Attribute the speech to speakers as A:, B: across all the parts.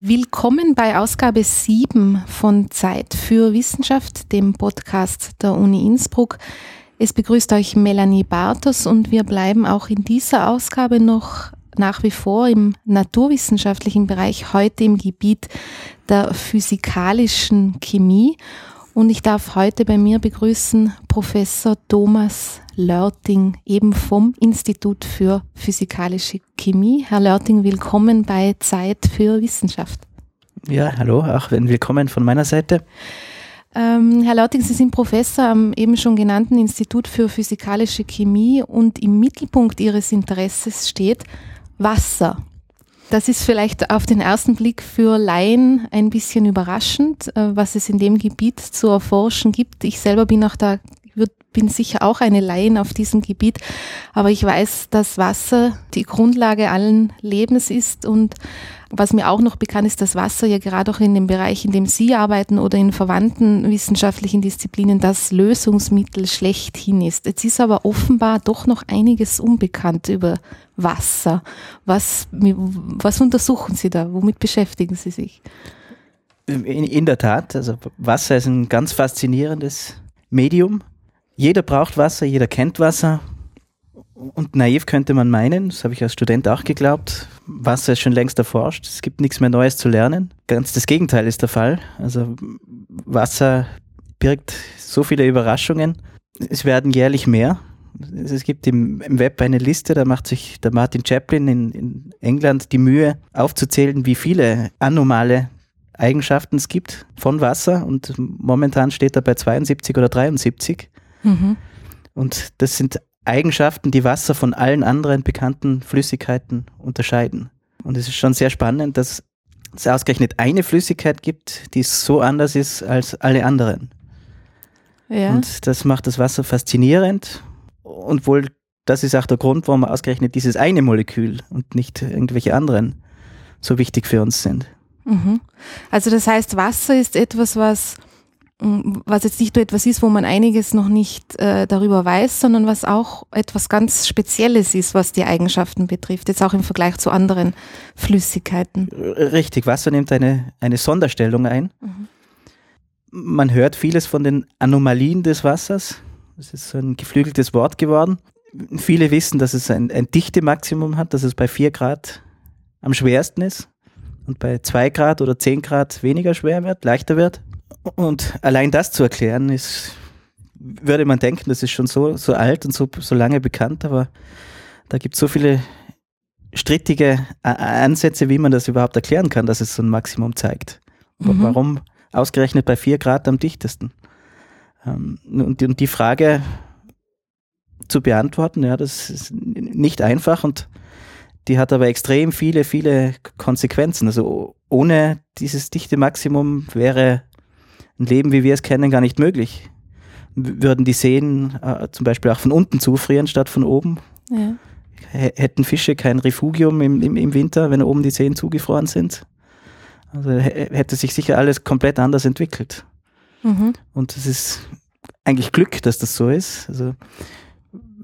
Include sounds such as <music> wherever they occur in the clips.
A: Willkommen bei Ausgabe 7 von Zeit für Wissenschaft, dem Podcast der Uni Innsbruck. Es begrüßt euch Melanie Bartos und wir bleiben auch in dieser Ausgabe noch nach wie vor im naturwissenschaftlichen Bereich, heute im Gebiet der physikalischen Chemie. Und ich darf heute bei mir begrüßen Professor Thomas Lörting, eben vom Institut für Physikalische Chemie. Herr Lörting, willkommen bei Zeit für Wissenschaft.
B: Ja, hallo, auch ein Willkommen von meiner Seite.
A: Ähm, Herr Lörting, Sie sind Professor am eben schon genannten Institut für Physikalische Chemie und im Mittelpunkt Ihres Interesses steht Wasser. Das ist vielleicht auf den ersten Blick für Laien ein bisschen überraschend, äh, was es in dem Gebiet zu erforschen gibt. Ich selber bin auch da, bin sicher auch eine Laien auf diesem Gebiet, aber ich weiß, dass Wasser die Grundlage allen Lebens ist und was mir auch noch bekannt ist, dass Wasser ja gerade auch in dem Bereich, in dem Sie arbeiten oder in verwandten wissenschaftlichen Disziplinen das Lösungsmittel schlechthin ist. Jetzt ist aber offenbar doch noch einiges unbekannt über Wasser. Was, was untersuchen Sie da? Womit beschäftigen Sie sich?
B: In, in der Tat, also Wasser ist ein ganz faszinierendes Medium. Jeder braucht Wasser, jeder kennt Wasser. Und naiv könnte man meinen, das habe ich als Student auch geglaubt, Wasser ist schon längst erforscht, es gibt nichts mehr Neues zu lernen. Ganz das Gegenteil ist der Fall. Also Wasser birgt so viele Überraschungen. Es werden jährlich mehr. Es gibt im, im Web eine Liste, da macht sich der Martin Chaplin in, in England die Mühe aufzuzählen, wie viele anomale Eigenschaften es gibt von Wasser und momentan steht er bei 72 oder 73. Mhm. Und das sind Eigenschaften, die Wasser von allen anderen bekannten Flüssigkeiten unterscheiden. Und es ist schon sehr spannend, dass es ausgerechnet eine Flüssigkeit gibt, die so anders ist als alle anderen. Ja. Und das macht das Wasser faszinierend und wohl das ist auch der Grund, warum ausgerechnet dieses eine Molekül und nicht irgendwelche anderen so wichtig für uns sind.
A: Mhm. Also das heißt, Wasser ist etwas, was was jetzt nicht nur etwas ist, wo man einiges noch nicht äh, darüber weiß, sondern was auch etwas ganz Spezielles ist, was die Eigenschaften betrifft, jetzt auch im Vergleich zu anderen Flüssigkeiten.
B: Richtig, Wasser nimmt eine, eine Sonderstellung ein. Mhm. Man hört vieles von den Anomalien des Wassers. Das ist so ein geflügeltes Wort geworden. Viele wissen, dass es ein, ein Dichte-Maximum hat, dass es bei 4 Grad am schwersten ist und bei 2 Grad oder 10 Grad weniger schwer wird, leichter wird. Und allein das zu erklären, ist, würde man denken, das ist schon so, so alt und so, so lange bekannt, aber da gibt es so viele strittige Ansätze, wie man das überhaupt erklären kann, dass es so ein Maximum zeigt. Mhm. Warum ausgerechnet bei 4 Grad am dichtesten? Ähm, und, und die Frage zu beantworten, ja, das ist nicht einfach und die hat aber extrem viele, viele Konsequenzen. Also ohne dieses dichte Maximum wäre ein Leben, wie wir es kennen, gar nicht möglich. Würden die Seen äh, zum Beispiel auch von unten zufrieren statt von oben? Ja. Hätten Fische kein Refugium im, im, im Winter, wenn oben die Seen zugefroren sind? Also hätte sich sicher alles komplett anders entwickelt. Mhm. Und es ist eigentlich Glück, dass das so ist. Also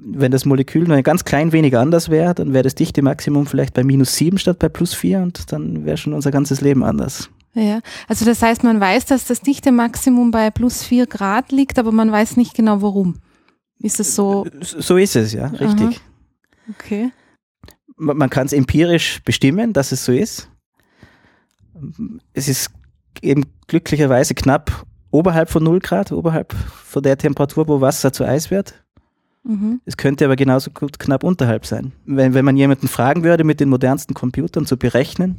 B: wenn das Molekül nur ein ganz klein wenig anders wäre, dann wäre das dichte Maximum vielleicht bei minus sieben statt bei plus vier und dann wäre schon unser ganzes Leben anders.
A: Ja, also das heißt, man weiß, dass das Dichte-Maximum bei plus vier Grad liegt, aber man weiß nicht genau warum. Ist es so?
B: So ist es, ja, richtig.
A: Aha. Okay.
B: Man, man kann es empirisch bestimmen, dass es so ist. Es ist eben glücklicherweise knapp oberhalb von 0 Grad, oberhalb von der Temperatur, wo Wasser zu Eis wird. Mhm. Es könnte aber genauso gut knapp unterhalb sein. Wenn, wenn man jemanden fragen würde, mit den modernsten Computern zu berechnen,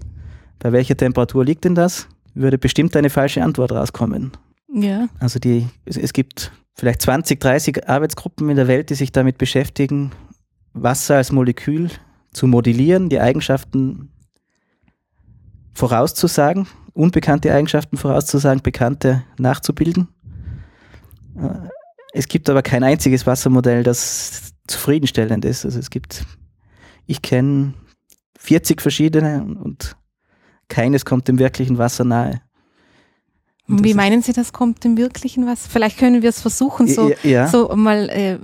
B: bei welcher Temperatur liegt denn das, würde bestimmt eine falsche Antwort rauskommen. Ja. Also die, es, es gibt vielleicht 20, 30 Arbeitsgruppen in der Welt, die sich damit beschäftigen, Wasser als Molekül zu modellieren, die Eigenschaften vorauszusagen, unbekannte Eigenschaften vorauszusagen, bekannte nachzubilden. Äh, es gibt aber kein einziges Wassermodell, das zufriedenstellend ist. Also es gibt, ich kenne 40 verschiedene und keines kommt dem wirklichen Wasser nahe.
A: Und Wie meinen Sie, das kommt dem wirklichen Wasser? Vielleicht können wir es versuchen, so, ja. so mal, äh,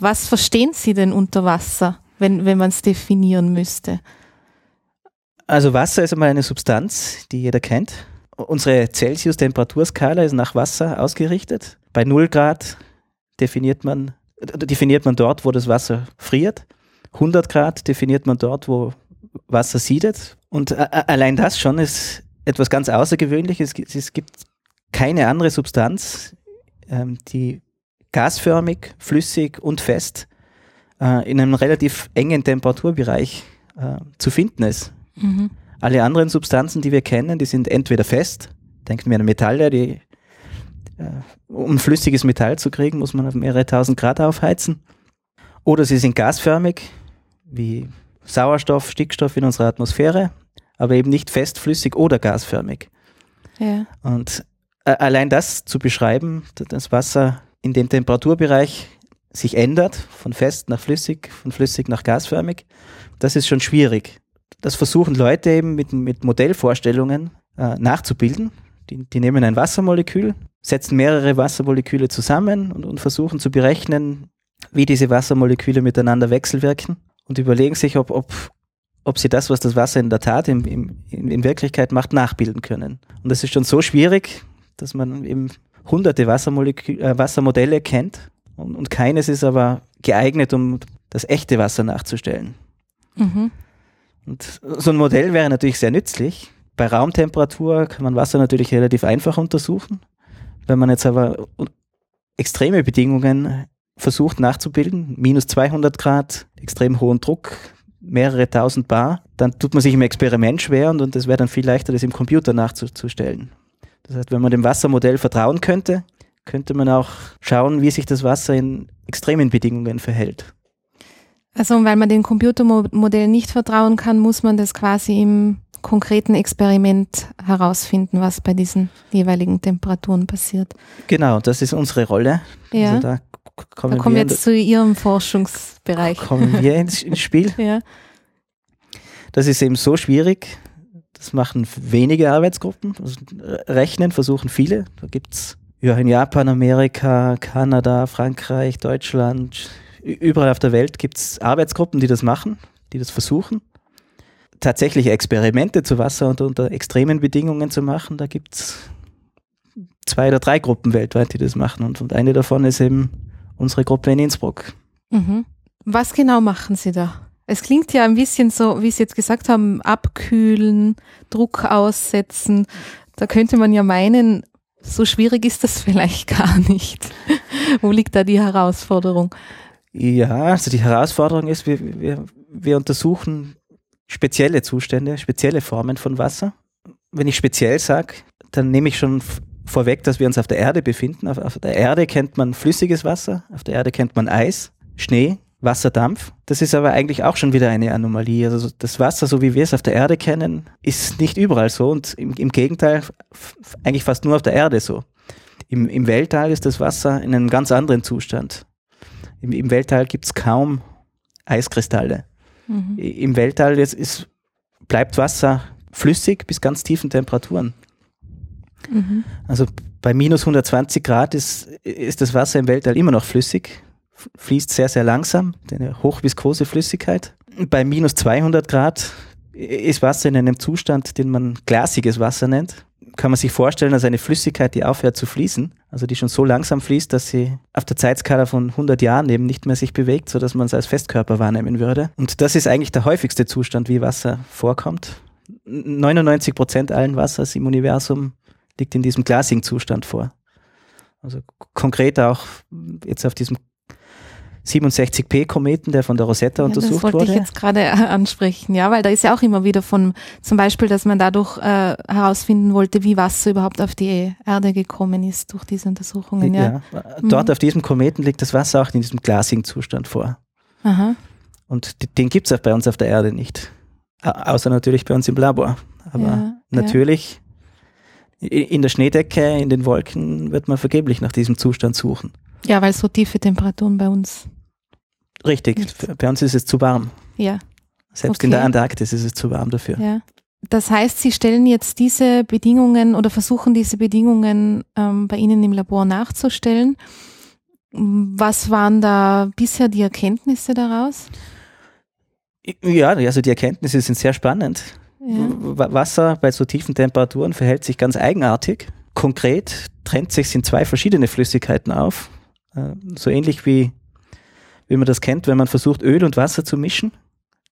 A: was verstehen Sie denn unter Wasser, wenn, wenn man es definieren müsste?
B: Also Wasser ist einmal eine Substanz, die jeder kennt. Unsere Celsius-Temperaturskala ist nach Wasser ausgerichtet. Bei 0 Grad definiert man, definiert man dort, wo das Wasser friert. 100 Grad definiert man dort, wo Wasser siedet. Und allein das schon ist etwas ganz Außergewöhnliches. Es gibt keine andere Substanz, ähm, die gasförmig, flüssig und fest äh, in einem relativ engen Temperaturbereich äh, zu finden ist. Mhm. Alle anderen Substanzen, die wir kennen, die sind entweder fest, denken wir an Metalle, die äh, um flüssiges Metall zu kriegen, muss man auf mehrere tausend Grad aufheizen. Oder sie sind gasförmig, wie Sauerstoff, Stickstoff in unserer Atmosphäre, aber eben nicht fest, flüssig oder gasförmig. Ja. Und äh, allein das zu beschreiben, das Wasser in dem Temperaturbereich sich ändert, von fest nach flüssig, von flüssig nach gasförmig, das ist schon schwierig. Das versuchen Leute eben mit, mit Modellvorstellungen äh, nachzubilden. Die, die, nehmen ein Wassermolekül, setzen mehrere Wassermoleküle zusammen und, und versuchen zu berechnen, wie diese Wassermoleküle miteinander wechselwirken und überlegen sich, ob, ob, ob sie das, was das Wasser in der Tat im, im, in Wirklichkeit macht, nachbilden können. Und das ist schon so schwierig, dass man eben hunderte Wassermolekü äh, Wassermodelle kennt und, und, keines ist aber geeignet, um das echte Wasser nachzustellen. Mhm. Und so ein Modell wäre natürlich sehr nützlich. Bei Raumtemperatur kann man Wasser natürlich relativ einfach untersuchen. Wenn man jetzt aber extreme Bedingungen versucht nachzubilden, minus 200 Grad, extrem hohen Druck, mehrere tausend Bar, dann tut man sich im Experiment schwer und, und das wäre dann viel leichter, das im Computer nachzustellen. Das heißt, wenn man dem Wassermodell vertrauen könnte, könnte man auch schauen, wie sich das Wasser in extremen Bedingungen verhält.
A: Also weil man dem Computermodell nicht vertrauen kann, muss man das quasi im konkreten Experiment herausfinden, was bei diesen jeweiligen Temperaturen passiert.
B: Genau, das ist unsere Rolle.
A: Ja. Also da kommen, da kommen wir jetzt zu Ihrem Forschungsbereich.
B: Kommen wir ins, ins Spiel. <laughs>
A: ja.
B: Das ist eben so schwierig. Das machen wenige Arbeitsgruppen. Also rechnen versuchen viele. Da gibt es ja, in Japan, Amerika, Kanada, Frankreich, Deutschland, überall auf der Welt gibt es Arbeitsgruppen, die das machen, die das versuchen. Tatsächlich Experimente zu Wasser und unter extremen Bedingungen zu machen, da gibt es zwei oder drei Gruppen weltweit, die das machen. Und, und eine davon ist eben unsere Gruppe in Innsbruck.
A: Mhm. Was genau machen Sie da? Es klingt ja ein bisschen so, wie Sie jetzt gesagt haben, abkühlen, Druck aussetzen. Da könnte man ja meinen, so schwierig ist das <laughs> vielleicht gar nicht. Wo liegt da die Herausforderung?
B: Ja, also die Herausforderung ist, wir, wir, wir untersuchen spezielle Zustände, spezielle Formen von Wasser. Wenn ich speziell sage, dann nehme ich schon vorweg, dass wir uns auf der Erde befinden. Auf, auf, der Erde kennt man flüssiges Wasser, auf der Erde kennt man Eis, Schnee, Wasserdampf. Das ist aber eigentlich auch schon wieder eine Anomalie. Also das Wasser, so wie wir es auf der Erde kennen, ist nicht überall so und im, im Gegenteil eigentlich fast nur auf der Erde so. Im, Im Weltall ist das Wasser in einem ganz anderen Zustand. Im, im Weltall gibt es kaum Eiskristalle. Mhm. Im Weltall jetzt ist, bleibt Wasser flüssig bis ganz tiefen Temperaturen. Mhm. Also bei minus 120 Grad ist, ist das Wasser im Weltall immer noch flüssig, fließt sehr, sehr langsam, eine hochviskose Flüssigkeit. Bei minus 200 Grad ist Wasser in einem Zustand, den man glasiges Wasser nennt kann man sich vorstellen, als eine Flüssigkeit, die aufhört zu fließen, also die schon so langsam fließt, dass sie auf der Zeitskala von 100 Jahren eben nicht mehr sich bewegt, sodass man es als Festkörper wahrnehmen würde. Und das ist eigentlich der häufigste Zustand, wie Wasser vorkommt. 99 Prozent allen Wassers im Universum liegt in diesem glasigen Zustand vor. Also konkret auch jetzt auf diesem 67P-Kometen, der von der Rosetta ja, untersucht wurde. Das
A: wollte wurde. ich jetzt gerade äh, ansprechen, ja, weil da ist ja auch immer wieder von, zum Beispiel, dass man dadurch äh, herausfinden wollte, wie Wasser überhaupt auf die Erde gekommen ist durch diese Untersuchungen. Ja, ja
B: dort mhm. auf diesem Kometen liegt das Wasser auch in diesem glasigen Zustand vor. Aha. Und den gibt es auch bei uns auf der Erde nicht. Außer natürlich bei uns im Labor. Aber ja, natürlich. In der Schneedecke, in den Wolken wird man vergeblich nach diesem Zustand suchen.
A: Ja, weil so tiefe Temperaturen bei uns
B: Richtig, Nichts. bei uns ist es zu warm.
A: Ja.
B: Selbst okay. in der Antarktis ist es zu warm dafür.
A: Ja. Das heißt, Sie stellen jetzt diese Bedingungen oder versuchen diese Bedingungen ähm, bei Ihnen im Labor nachzustellen. Was waren da bisher die Erkenntnisse daraus?
B: Ja, also die Erkenntnisse sind sehr spannend. Ja. Wasser bei so tiefen Temperaturen verhält sich ganz eigenartig. Konkret trennt sich in zwei verschiedene Flüssigkeiten auf. Äh, so ähnlich wie, wie man das kennt, wenn man versucht, Öl und Wasser zu mischen.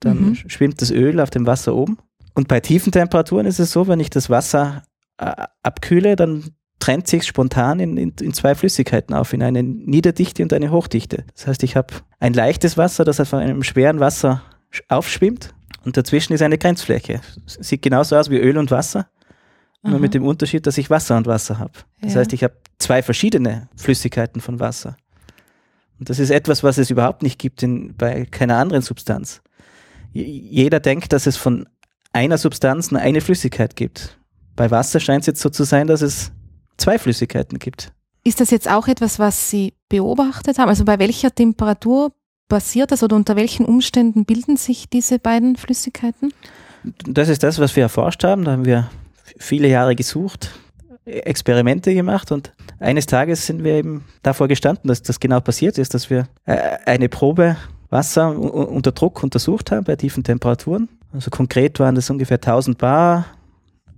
B: Dann mhm. schwimmt das Öl auf dem Wasser oben. Und bei tiefen Temperaturen ist es so, wenn ich das Wasser äh, abkühle, dann trennt sich spontan in, in, in, zwei Flüssigkeiten auf, in eine Niederdichte und eine Hochdichte. Das heißt, ich habe ein leichtes Wasser, das auf einem schweren Wasser aufschwimmt und dazwischen ist eine Grenzfläche. Sieht genauso aus wie Öl und Wasser, Aha. nur mit dem Unterschied, dass ich Wasser und Wasser habe. Das ja. heißt, ich habe zwei verschiedene Flüssigkeiten von Wasser. Und das ist etwas, was es überhaupt nicht gibt in, bei keiner anderen Substanz. Jeder denkt, dass es von einer Substanz nur eine Flüssigkeit gibt. Bei Wasser scheint es jetzt so zu sein, dass es zwei Flüssigkeiten gibt.
A: Ist das jetzt auch etwas, was Sie beobachtet haben? Also bei welcher Temperatur passiert das oder unter welchen Umständen bilden sich diese beiden Flüssigkeiten?
B: Das ist das, was wir erforscht haben. Da haben wir viele Jahre gesucht, Experimente gemacht und eines Tages sind wir eben davor gestanden, dass das genau passiert ist, dass wir äh, eine Probe Wasser unter Druck untersucht haben bei tiefen Temperaturen. Also konkret waren das ungefähr 1000 Bar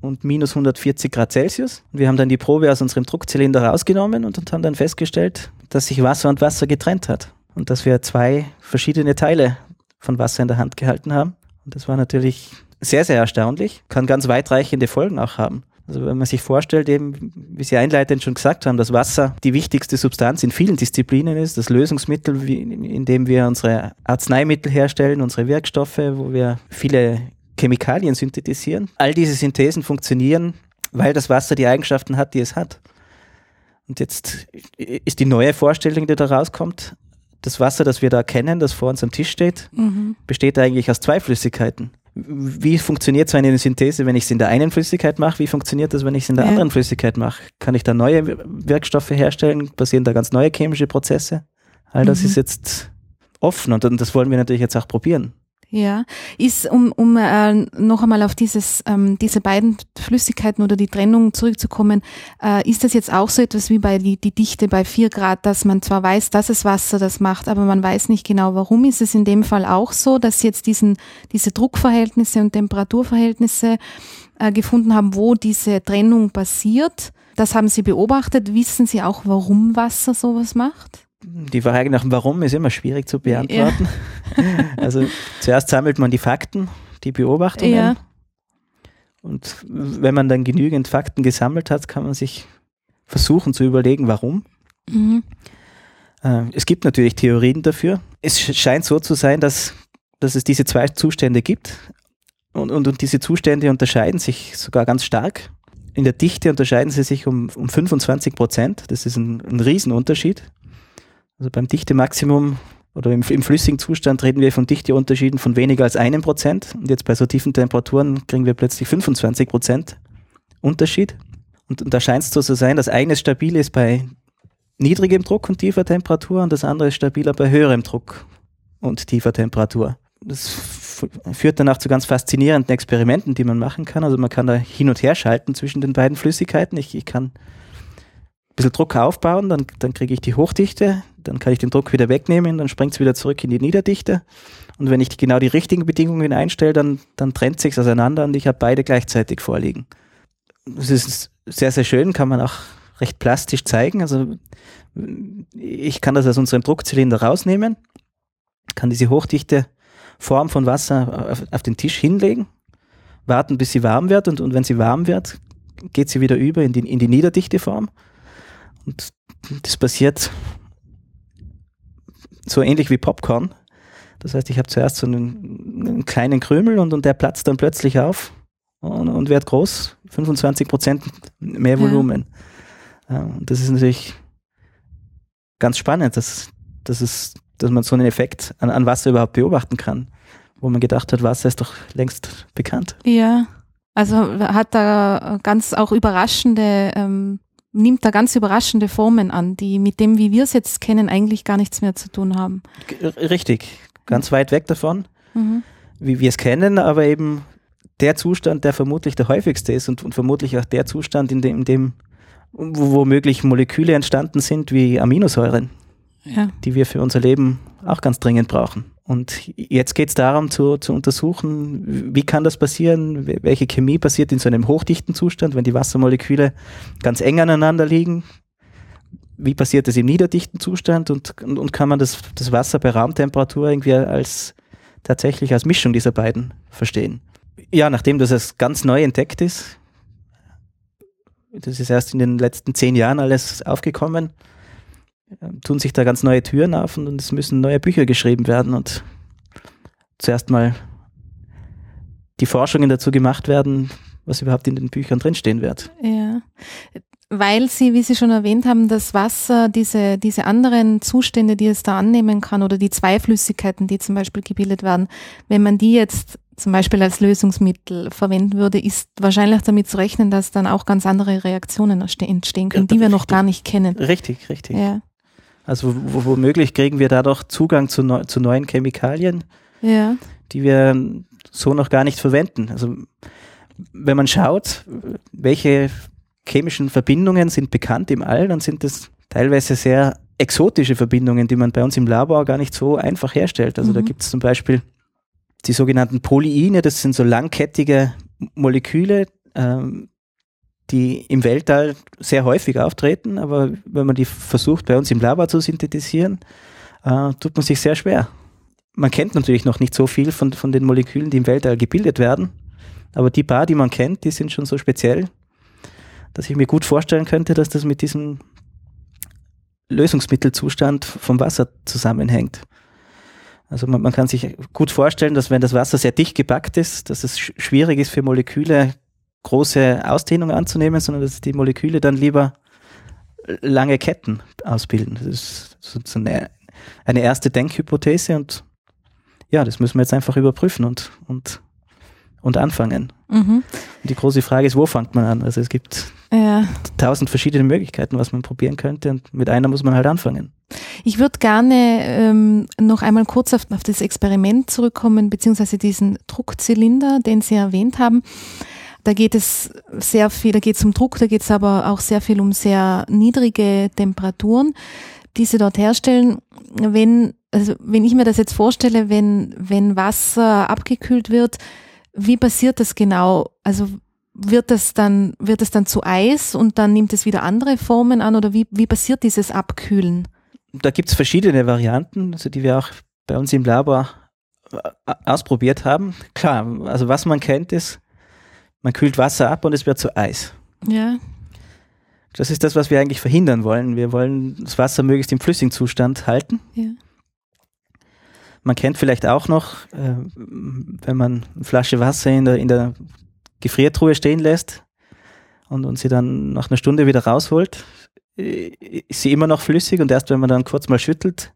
B: und minus 140 Grad Celsius. Wir haben dann die Probe aus unserem Druckzylinder rausgenommen und haben dann festgestellt, dass sich Wasser und Wasser getrennt hat und dass wir zwei verschiedene Teile von Wasser in der Hand gehalten haben. Und das war natürlich sehr, sehr erstaunlich, kann ganz weitreichende Folgen auch haben. Also wenn man sich vorstellt, eben, wie Sie einleitend schon gesagt haben, dass Wasser die wichtigste Substanz in vielen Disziplinen ist, das Lösungsmittel, in dem wir unsere Arzneimittel herstellen, unsere Wirkstoffe, wo wir viele Chemikalien synthetisieren. All diese Synthesen funktionieren, weil das Wasser die Eigenschaften hat, die es hat. Und jetzt ist die neue Vorstellung, die da rauskommt, das Wasser, das wir da kennen, das vor uns am Tisch steht, mhm. besteht eigentlich aus zwei Flüssigkeiten. Wie funktioniert so eine Synthese, wenn ich es in der einen Flüssigkeit mache? Wie funktioniert das, wenn ich es in der ja. anderen Flüssigkeit mache? Kann ich da neue Wirkstoffe herstellen? Passieren da ganz neue chemische Prozesse? All das mhm. ist jetzt offen und, und das wollen wir natürlich jetzt auch probieren.
A: Ja, ist, um, um äh, noch einmal auf dieses, ähm, diese beiden Flüssigkeiten oder die Trennung zurückzukommen, äh, ist das jetzt auch so etwas wie bei die, die Dichte bei vier Grad, dass man zwar weiß, dass es Wasser das macht, aber man weiß nicht genau warum. Ist es in dem Fall auch so, dass jetzt diesen, diese Druckverhältnisse und Temperaturverhältnisse äh, gefunden haben, wo diese Trennung passiert? Das haben Sie beobachtet. Wissen Sie auch, warum Wasser sowas macht?
B: Die Frage nach dem Warum ist immer schwierig zu beantworten. Ja. Also zuerst sammelt man die Fakten, die Beobachtungen. Ja. Und wenn man dann genügend Fakten gesammelt hat, kann man sich versuchen zu überlegen, warum. Mhm. Äh, es gibt natürlich Theorien dafür. Es scheint so zu sein, dass, dass es diese zwei Zustände gibt. Und, und, und diese Zustände unterscheiden sich sogar ganz stark. In der Dichte unterscheiden sie sich um, um 25 Prozent. Das ist ein, ein Riesenunterschied. Also beim Dichtemaximum oder im, im, flüssigen Zustand reden wir von Dichteunterschieden von weniger als einem Prozent. Und jetzt bei so tiefen Temperaturen kriegen wir plötzlich 25 Prozent Unterschied. Und, und da scheint es so zu sein, dass eines stabil ist bei niedrigem Druck und tiefer Temperatur und das andere ist stabiler bei höherem Druck und tiefer Temperatur. Das führt dann auch zu ganz faszinierenden Experimenten, die man machen kann. Also man kann da hin und her schalten zwischen den beiden Flüssigkeiten. Ich, ich kann bisschen Druck aufbauen, dann, dann kriege ich die Hochdichte, dann kann ich den Druck wieder wegnehmen, dann springt es wieder zurück in die Niederdichte. Und wenn ich genau die richtigen Bedingungen einstelle, dann, dann trennt sich auseinander und ich habe beide gleichzeitig vorliegen. Das ist sehr, sehr schön, kann man auch recht plastisch zeigen. Also ich kann das aus unserem Druckzylinder rausnehmen, kann diese hochdichte Form von Wasser auf, auf den Tisch hinlegen, warten, bis sie warm wird und, und wenn sie warm wird, geht sie wieder über in die, in die niederdichte Form. Und das passiert so ähnlich wie Popcorn. Das heißt, ich habe zuerst so einen, einen, kleinen Krümel und, und der platzt dann plötzlich auf und, und wird groß, 25 Prozent mehr Volumen. Ja. und das ist natürlich ganz spannend, dass, dass, es, dass man so einen Effekt an, an Wasser überhaupt beobachten kann, wo man gedacht hat, Wasser ist doch längst bekannt.
A: Ja, also hat da ganz auch überraschende ähm, nimmt da ganz überraschende Formen an, die mit dem, wie wir es jetzt kennen, eigentlich gar nichts mehr zu tun haben.
B: Richtig, ganz weit weg davon, mhm. wie wir es kennen, aber eben der Zustand, der vermutlich der häufigste ist und, und vermutlich auch der Zustand, in dem, in dem wo womöglich Moleküle entstanden sind wie Aminosäuren, ja. die wir für unser Leben auch ganz dringend brauchen. Und jetzt geht es darum zu, zu untersuchen, wie kann das passieren, welche Chemie passiert in so einem hochdichten Zustand, wenn die Wassermoleküle ganz eng aneinander liegen. Wie passiert das im niederdichten Zustand und, und, und kann man das, das Wasser bei Raumtemperatur irgendwie als tatsächlich als Mischung dieser beiden verstehen? Ja, nachdem das als ganz neu entdeckt ist, das ist erst in den letzten zehn Jahren alles aufgekommen, tun sich da ganz neue Türen auf und, es müssen neue Bücher geschrieben werden und zuerst mal die Forschungen dazu gemacht werden, was überhaupt in den Büchern drinstehen wird.
A: Ja. Weil Sie, wie Sie schon erwähnt haben, das Wasser, diese, diese anderen Zustände, die es da annehmen kann oder die Zweiflüssigkeiten, die zum Beispiel gebildet werden, wenn man die jetzt zum Beispiel als Lösungsmittel verwenden würde, ist wahrscheinlich damit zu rechnen, dass dann auch ganz andere Reaktionen entstehen können, ja, die wir noch gar nicht kennen.
B: Richtig, richtig. Ja. Also womöglich kriegen wir dadurch Zugang zu, neu, zu neuen Chemikalien, ja. die wir so noch gar nicht verwenden. Also wenn man schaut, welche chemischen Verbindungen sind bekannt im All, dann sind das teilweise sehr exotische Verbindungen, die man bei uns im Labor gar nicht so einfach herstellt. Also mhm. da gibt es zum Beispiel die sogenannten Polyine, das sind so langkettige Moleküle, ähm, die im Weltall sehr häufig auftreten, aber wenn man die versucht bei uns im Labor zu synthetisieren, äh, tut man sich sehr schwer. Man kennt natürlich noch nicht so viel von, von den Molekülen, die im Weltall gebildet werden, aber die paar, die man kennt, die sind schon so speziell, dass ich mir gut vorstellen könnte, dass das mit diesem Lösungsmittelzustand vom Wasser zusammenhängt. Also man, man kann sich gut vorstellen, dass wenn das Wasser sehr dicht gepackt ist, dass es schwierig ist für Moleküle große Ausdehnung anzunehmen, sondern dass die Moleküle dann lieber lange Ketten ausbilden. Das ist so eine, eine erste Denkhypothese und ja, das müssen wir jetzt einfach überprüfen und, und, und anfangen. Mhm. Und die große Frage ist, wo fängt man an? Also es gibt ja. tausend verschiedene Möglichkeiten, was man probieren könnte und mit einer muss man halt anfangen.
A: Ich würde gerne ähm, noch einmal kurz auf, auf das Experiment zurückkommen, beziehungsweise diesen Druckzylinder, den Sie erwähnt haben. Da geht es sehr viel, da geht es um Druck, da geht es aber auch sehr viel um sehr niedrige Temperaturen, die sie dort herstellen. Wenn, also wenn ich mir das jetzt vorstelle, wenn, wenn Wasser abgekühlt wird, wie passiert das genau? Also wird das dann, wird es dann zu Eis und dann nimmt es wieder andere Formen an oder wie, wie passiert dieses Abkühlen?
B: Da gibt es verschiedene Varianten, also die wir auch bei uns im Labor äh, ausprobiert haben. Klar, also was man kennt ist, man kühlt Wasser ab und es wird zu Eis. Ja. Das ist das, was wir eigentlich verhindern wollen. Wir wollen das Wasser möglichst im flüssigen Zustand halten. Ja. Man kennt vielleicht auch noch, äh, wenn man eine Flasche Wasser in der, in der Gefriertruhe stehen lässt und, und sie dann nach einer Stunde wieder rausholt, äh, ist sie immer noch flüssig und erst wenn man dann kurz mal schüttelt,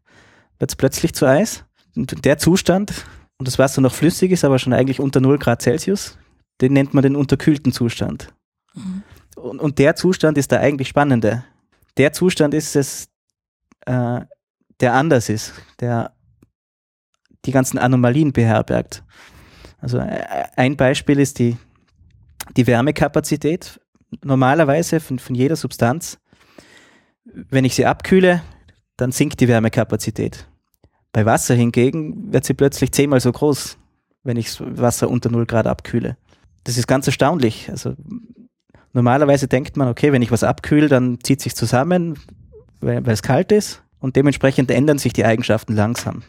B: wird es plötzlich zu Eis. Und der Zustand, und das Wasser noch flüssig ist, aber schon eigentlich unter 0 Grad Celsius, den nennt man den unterkühlten Zustand. Mhm. Und, und, der Zustand ist der eigentlich spannende. Der Zustand ist es, äh, der anders ist, der die ganzen Anomalien beherbergt. Also äh, ein Beispiel ist die, die Wärmekapazität. Normalerweise von, von jeder Substanz, wenn ich sie abkühle, dann sinkt die Wärmekapazität. Bei Wasser hingegen wird sie plötzlich zehnmal so groß, wenn ich Wasser unter 0 Grad abkühle das ist ganz erstaunlich. Also normalerweise denkt man, okay, wenn ich was abkühle, dann zieht sich zusammen, weil, weil es kalt ist und dementsprechend ändern sich die Eigenschaften langsam.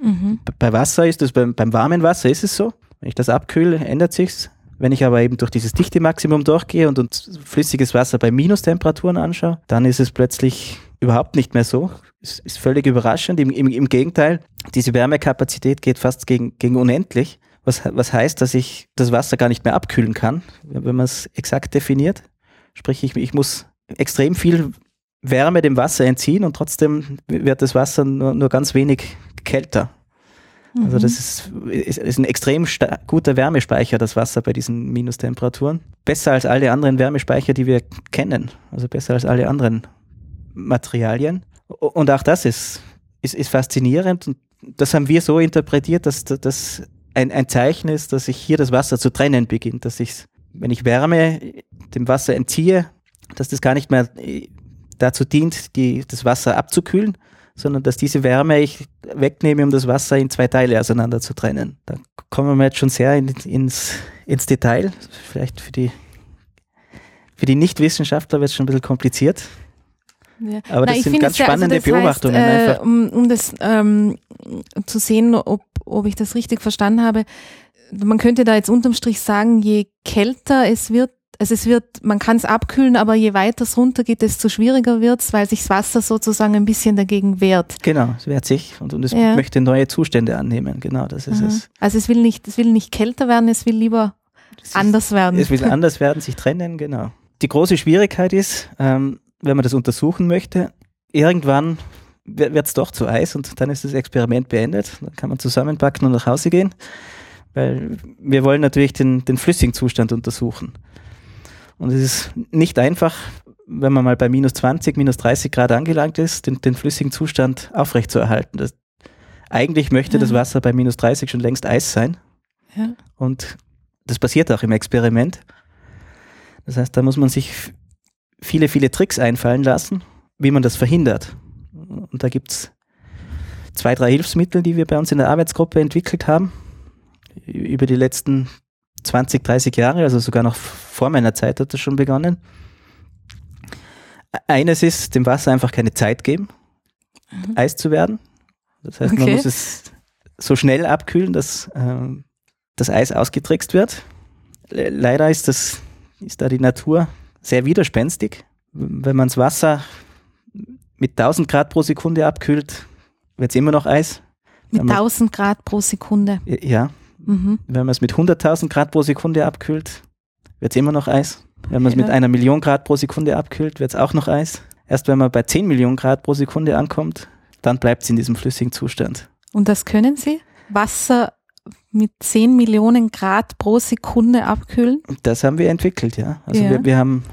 B: Mhm. Bei Wasser ist es, beim, beim warmen Wasser ist es so. Wenn ich das abkühle, ändert sich's. Wenn ich aber eben durch dieses Dichte-Maximum durchgehe und, und flüssiges Wasser bei Minustemperaturen anschaue, dann ist es plötzlich überhaupt nicht mehr so. Es ist völlig überraschend. Im, im, im Gegenteil, diese Wärmekapazität geht fast gegen, gegen unendlich was, was heißt, dass ich das Wasser gar nicht mehr abkühlen kann, wenn man es exakt definiert. Sprich, ich, ich muss extrem viel Wärme dem Wasser entziehen und trotzdem wird das Wasser nur, nur ganz wenig kälter. Also das mhm. ist, ist, ist ein extrem guter Wärmespeicher, das Wasser bei diesen Minustemperaturen. Besser als alle anderen Wärmespeicher, die wir kennen. Also besser als alle anderen Materialien. Und auch das ist, ist, ist faszinierend. Und das haben wir so interpretiert, dass, dass ein, ein Zeichen ist, dass sich hier das Wasser zu trennen beginnt, dass ich, wenn ich Wärme dem Wasser entziehe, dass das gar nicht mehr äh, dazu dient, die, das Wasser abzukühlen, sondern dass diese Wärme ich wegnehme, um das Wasser in zwei Teile auseinander zu trennen. Da kommen wir jetzt schon sehr in, ins, ins Detail. Vielleicht für die, für die Nichtwissenschaftler wird es schon ein bisschen kompliziert. Ja. Aber das sind ganz spannende also das Beobachtungen.
A: Heißt, äh, um, um das ähm, zu sehen, ob, ob ich das richtig verstanden habe, man könnte da jetzt unterm Strich sagen, je kälter es wird, also es wird, man kann es abkühlen, aber je weiter es runtergeht, desto schwieriger wird es, weil sich das Wasser sozusagen ein bisschen dagegen wehrt.
B: Genau, es wehrt sich und, und es ja. möchte neue Zustände annehmen. Genau, das ist Aha. es.
A: Also es will nicht, es will nicht kälter werden, es will lieber ist, anders werden.
B: Es will <laughs> anders werden, sich trennen, genau. Die große Schwierigkeit ist, ähm, wenn man das untersuchen möchte, irgendwann wird es doch zu Eis und dann ist das Experiment beendet. Dann kann man zusammenpacken und nach Hause gehen, weil wir wollen natürlich den, den flüssigen Zustand untersuchen. Und es ist nicht einfach, wenn man mal bei minus 20, minus 30 Grad angelangt ist, den, den flüssigen Zustand aufrechtzuerhalten. Das, eigentlich möchte ja. das Wasser bei minus 30 schon längst Eis sein. Ja. Und das passiert auch im Experiment. Das heißt, da muss man sich viele, viele Tricks einfallen lassen, wie man das verhindert. Und da gibt es zwei, drei Hilfsmittel, die wir bei uns in der Arbeitsgruppe entwickelt haben, über die letzten 20, 30 Jahre, also sogar noch vor meiner Zeit hat das schon begonnen. Eines ist, dem Wasser einfach keine Zeit geben, mhm. Eis zu werden. Das heißt, okay. man muss es so schnell abkühlen, dass äh, das Eis ausgetrickst wird. Leider ist, das, ist da die Natur sehr widerspenstig. Wenn man das Wasser mit 1000 Grad pro Sekunde abkühlt, wird es immer noch Eis.
A: Mit 1000 Grad pro Sekunde?
B: Ja. Mhm. Wenn man es mit 100.000 Grad pro Sekunde abkühlt, wird es immer noch Eis. Wenn man es ja. mit einer Million Grad pro Sekunde abkühlt, wird es auch noch Eis. Erst wenn man bei 10 Millionen Grad pro Sekunde ankommt, dann bleibt es in diesem flüssigen Zustand.
A: Und das können Sie? Wasser mit 10 Millionen Grad pro Sekunde abkühlen?
B: Das haben wir entwickelt, ja. Also ja. Wir, wir haben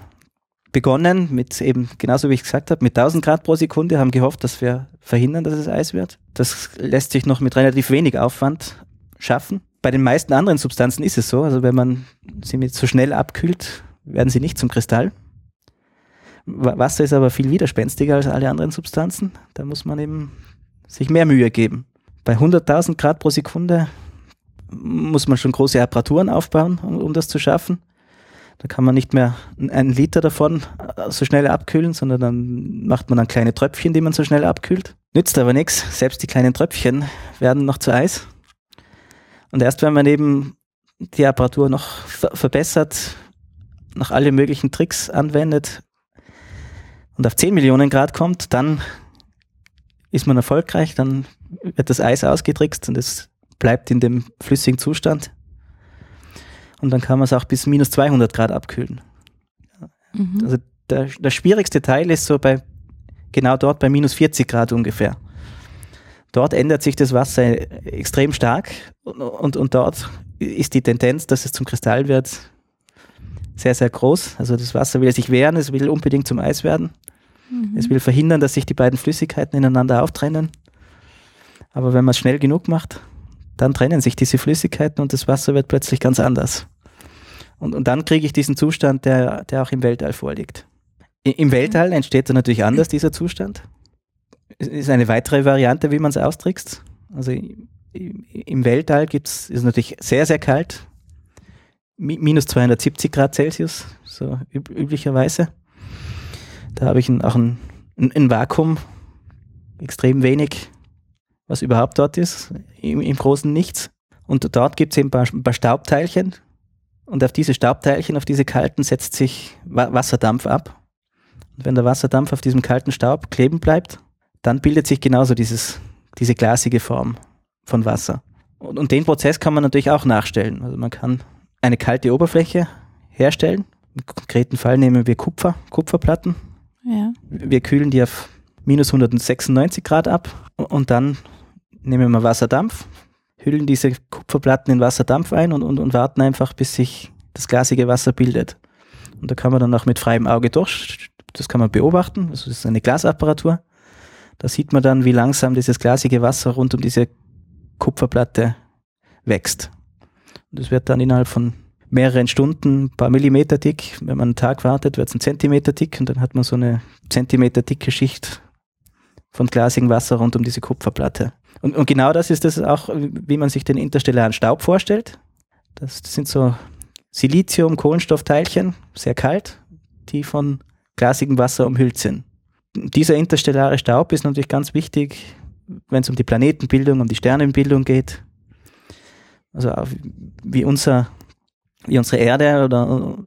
B: begonnen mit eben, genauso wie ich gesagt habe, mit 1000 Grad pro Sekunde, haben gehofft, dass wir verhindern, dass es Eis wird. Das lässt sich noch mit relativ wenig Aufwand schaffen. Bei den meisten anderen Substanzen ist es so, also wenn man sie mit so schnell abkühlt, werden sie nicht zum Kristall. Wasser ist aber viel widerspenstiger als alle anderen Substanzen. Da muss man eben sich mehr Mühe geben. Bei 100.000 Grad pro Sekunde muss man schon große Apparaturen aufbauen, um, um das zu schaffen. Da kann man nicht mehr einen Liter davon äh, so schnell abkühlen, sondern dann macht man dann kleine Tröpfchen, die man so schnell abkühlt. Nützt aber nichts. Selbst die kleinen Tröpfchen werden noch zu Eis. Und erst wenn man eben die Apparatur noch verbessert, noch alle möglichen Tricks anwendet und auf 10 Millionen Grad kommt, dann ist man erfolgreich, dann wird das Eis ausgetrickst und es bleibt in dem flüssigen Zustand. Und dann kann man es auch bis minus 200 Grad abkühlen. Mhm. Also der, der schwierigste Teil ist so bei, genau dort bei minus 40 Grad ungefähr. Dort ändert sich das Wasser extrem stark und, und, und dort ist die Tendenz, dass es zum Kristall wird, sehr, sehr groß. Also das Wasser will sich wehren, es will unbedingt zum Eis werden. Mhm. Es will verhindern, dass sich die beiden Flüssigkeiten ineinander auftrennen. Aber wenn man es schnell genug macht, dann trennen sich diese Flüssigkeiten und das Wasser wird plötzlich ganz anders. Und, und dann kriege ich diesen Zustand, der, der auch im Weltall vorliegt. Im Weltall entsteht dann natürlich anders dieser Zustand. Es ist eine weitere Variante, wie man es austrickst. Also im Weltall gibt's, ist natürlich sehr, sehr kalt. Minus 270 Grad Celsius, so üb üblicherweise. Da habe ich ein, auch ein, ein, ein Vakuum, extrem wenig was überhaupt dort ist, im, im großen Nichts. Und dort gibt es eben ein paar, ein paar, Staubteilchen. Und auf diese Staubteilchen, auf diese kalten, setzt sich Wasserdampf ab. Und wenn der Wasserdampf auf diesem kalten Staub kleben bleibt, dann bildet sich genauso dieses, diese glasige Form von Wasser. Und, und den Prozess kann man natürlich auch nachstellen. Also man kann eine kalte Oberfläche herstellen. Im konkreten Fall nehmen wir Kupfer, Kupferplatten. Ja. Wir kühlen die auf minus 196 Grad ab und dann nehmen wir Wasserdampf, hüllen diese Kupferplatten in Wasserdampf ein und, und, und warten einfach, bis sich das glasige Wasser bildet. Und da kann man dann auch mit freiem Auge durch, das kann man beobachten, also das ist eine Glasapparatur. Da sieht man dann, wie langsam dieses glasige Wasser rund um diese Kupferplatte wächst. Und das wird dann innerhalb von mehreren Stunden, ein paar Millimeter dick. Wenn man einen Tag wartet, wird es ein Zentimeter dick und dann hat man so eine Zentimeter dicke Schicht von glasigem Wasser rund um diese Kupferplatte. Und, und genau das ist das auch, wie man sich den interstellaren Staub vorstellt. Das, das sind so Silizium-Kohlenstoffteilchen, sehr kalt, die von glasigem Wasser umhüllt sind. Dieser interstellare Staub ist natürlich ganz wichtig, wenn es um die Planetenbildung, um die Sternenbildung geht. Also wie unser, wie unsere Erde oder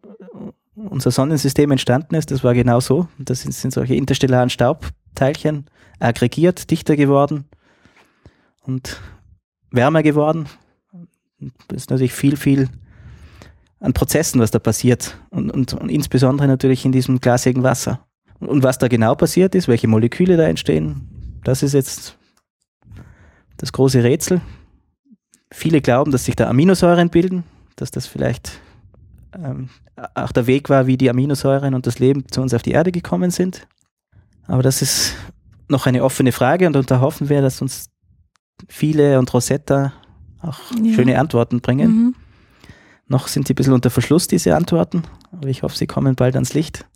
B: unser Sonnensystem entstanden ist, das war genau so. Das sind, sind solche interstellaren Staubteilchen aggregiert, dichter geworden und wärmer geworden. Das ist natürlich viel, viel an Prozessen, was da passiert. Und, und, und insbesondere natürlich in diesem glasigen Wasser. Und was da genau passiert ist, welche Moleküle da entstehen, das ist jetzt das große Rätsel. Viele glauben, dass sich da Aminosäuren bilden, dass das vielleicht ähm, auch der Weg war, wie die Aminosäuren und das Leben zu uns auf die Erde gekommen sind. Aber das ist noch eine offene Frage und, da hoffen wir, dass uns viele und Rosetta auch ja. schöne Antworten bringen. Mhm. Noch sind sie ein bisschen unter Verschluss, diese Antworten, aber ich hoffe, sie kommen bald ans Licht.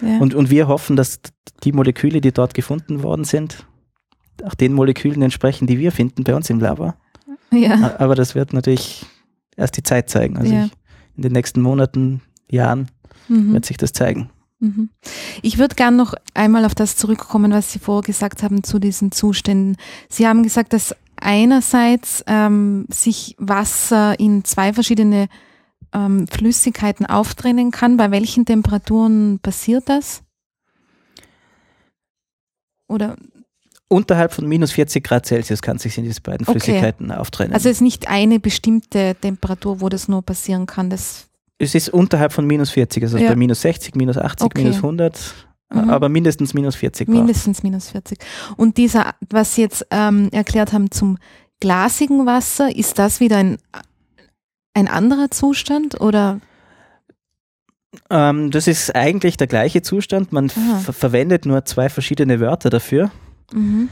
B: Ja. Und, und wir hoffen, dass die Moleküle, die dort gefunden worden sind, auch den Molekülen entsprechen, die wir finden bei uns im Labor. Ja. Aber das wird natürlich erst die Zeit zeigen. Also ja. ich, in den nächsten Monaten, Jahren mhm. wird sich das zeigen.
A: Mhm. Ich würde gern noch einmal auf das zurückkommen, was Sie vorher gesagt haben zu diesen Zuständen. Sie haben gesagt, dass einerseits ähm, sich Wasser in zwei verschiedene ähm, Flüssigkeiten auftrennen kann. Bei welchen Temperaturen passiert das? Oder
B: Unterhalb von minus 40 Grad Celsius kann sich in diese beiden Flüssigkeiten okay. auftrennen.
A: Also es ist nicht eine bestimmte Temperatur, wo das nur passieren kann. Das
B: es ist unterhalb von minus 40, also ja. bei minus 60, minus 80, okay. minus 100, mhm. aber mindestens minus 40.
A: Mindestens braucht. minus 40. Und dieser, was Sie jetzt ähm, erklärt haben zum glasigen Wasser, ist das wieder ein, ein anderer Zustand oder?
B: Ähm, das ist eigentlich der gleiche Zustand. Man verwendet nur zwei verschiedene Wörter dafür. Mhm.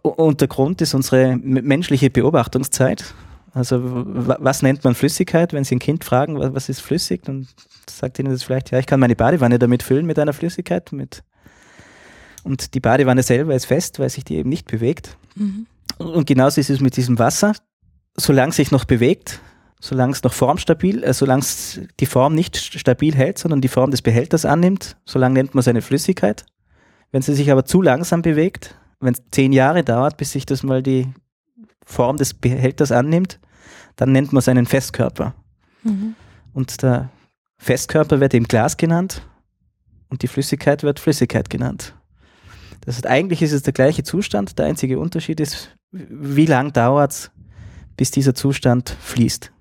B: Und der Grund ist unsere menschliche Beobachtungszeit. Also was nennt man Flüssigkeit? Wenn Sie ein Kind fragen, was ist flüssig, dann sagt Ihnen das vielleicht, ja, ich kann meine Badewanne damit füllen mit einer Flüssigkeit. Mit und die Badewanne selber ist fest, weil sich die eben nicht bewegt. Mhm. Und genauso ist es mit diesem Wasser. Solange es sich noch bewegt, solange es noch formstabil, äh, solange es die Form nicht stabil hält, sondern die Form des Behälters annimmt, solange nennt man es eine Flüssigkeit. Wenn sie sich aber zu langsam bewegt, wenn es zehn Jahre dauert, bis sich das mal die Form des Behälters annimmt, dann nennt man es einen Festkörper. Mhm. Und der Festkörper wird eben Glas genannt und die Flüssigkeit wird Flüssigkeit genannt. Das heißt, eigentlich ist es der gleiche Zustand. Der einzige Unterschied ist, wie lang dauert es, bis dieser Zustand fließt.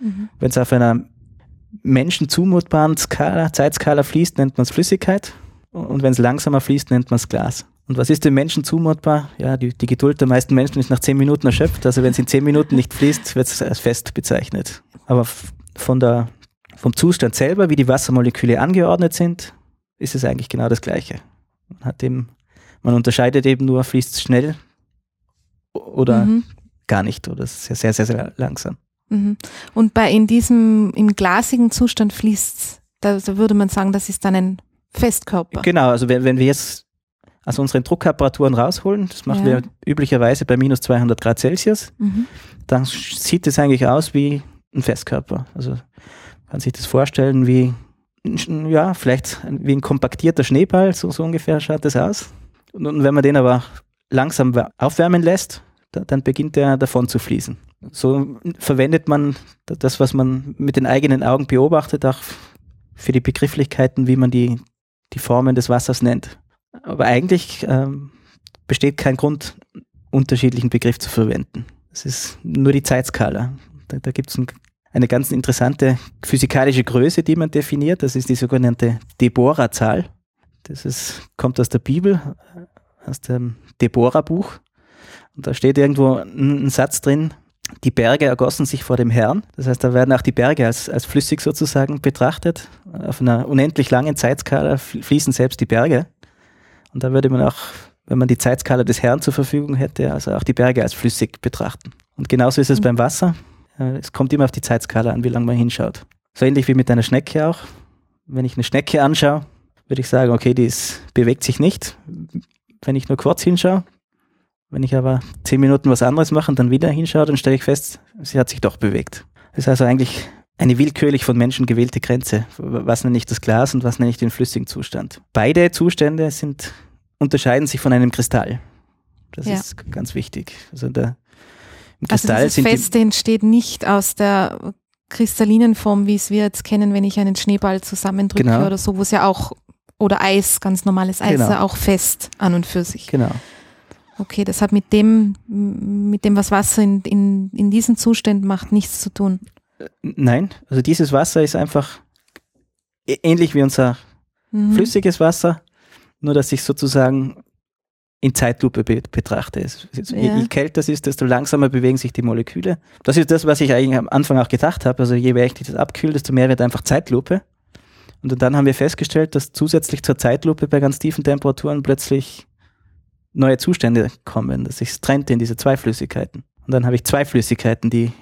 B: Mhm. Wenn es auf einer menschenzumutbaren Skala, Zeitskala fließt, nennt man es Flüssigkeit. Und wenn es langsamer fließt, nennt man es Glas. Und was ist dem Menschen zumutbar? Ja, die, die, Geduld der meisten Menschen ist nach zehn Minuten erschöpft. Also wenn es in zehn Minuten nicht fließt, wird es als fest bezeichnet. Aber von der, vom Zustand selber, wie die Wassermoleküle angeordnet sind, ist es eigentlich genau das Gleiche. Man, hat eben, man unterscheidet eben nur, fließt es schnell oder mhm. gar nicht oder sehr, sehr, sehr, sehr langsam.
A: Mhm. Und bei in diesem, im glasigen Zustand fließt es, da, da würde man sagen, das ist dann ein Festkörper.
B: Genau, also wenn, wenn wir jetzt also unsere Drucktemperaturen rausholen. Das machen ja. wir üblicherweise bei minus 200 Grad Celsius. Mhm. Dann sieht es eigentlich aus wie ein Festkörper. Also kann sich das vorstellen wie, ja, vielleicht wie ein kompaktierter Schneeball, so, so ungefähr schaut das aus. Und, und wenn man den aber langsam aufwärmen lässt, da, dann beginnt er davon zu fließen. So verwendet man das, was man mit den eigenen Augen beobachtet, auch für die Begrifflichkeiten, wie man die, die Formen des Wassers nennt. Aber eigentlich ähm, besteht kein Grund, unterschiedlichen Begriff zu verwenden. Es ist nur die Zeitskala. Da, da gibt es ein, eine ganz interessante physikalische Größe, die man definiert. Das ist die sogenannte Deborah-Zahl. Das ist, kommt aus der Bibel, aus dem Deborah-Buch. Und da steht irgendwo ein, ein Satz drin, die Berge ergossen sich vor dem Herrn. Das heißt, da werden auch die Berge als, als flüssig sozusagen betrachtet. Auf einer unendlich langen Zeitskala fließen selbst die Berge. Und da würde man auch, wenn man die Zeitskala des Herrn zur Verfügung hätte, also auch die Berge als flüssig betrachten. Und genauso ist es mhm. beim Wasser. Es kommt immer auf die Zeitskala an, wie lange man hinschaut. So ähnlich wie mit einer Schnecke auch. Wenn ich eine Schnecke anschaue, würde ich sagen, okay, die ist, bewegt sich nicht. wenn ich nur kurz hinschaue. Wenn ich aber zehn Minuten was anderes mache und dann wieder hinschaue, dann stelle ich fest, sie hat sich doch bewegt. Das ist also eigentlich eine willkürlich von Menschen gewählte Grenze. Was nenne ich das Glas und was nenne ich den flüssigen Zustand? Beide Zustände sind, unterscheiden sich von einem Kristall. Das ja. ist ganz wichtig. Also der,
A: im Kristall also das Feste entsteht nicht aus der kristallinen Form, wie es wir jetzt kennen, wenn ich einen Schneeball zusammendrücke genau. oder so, wo es ja auch, oder Eis, ganz normales Eis, genau. ja auch fest an und für sich.
B: Genau.
A: Okay, das hat mit dem, mit dem, was Wasser in, in, in diesen Zuständen macht, nichts zu tun.
B: Nein, also dieses Wasser ist einfach ähnlich wie unser mhm. flüssiges Wasser, nur dass ich sozusagen in Zeitlupe be betrachte. Ja. Je kälter es ist, desto langsamer bewegen sich die Moleküle. Das ist das, was ich eigentlich am Anfang auch gedacht habe. Also je mehr ich das abkühle, desto mehr wird einfach Zeitlupe. Und dann haben wir festgestellt, dass zusätzlich zur Zeitlupe bei ganz tiefen Temperaturen plötzlich neue Zustände kommen, dass sich trennt in diese zwei Flüssigkeiten. Und dann habe ich zwei Flüssigkeiten, die,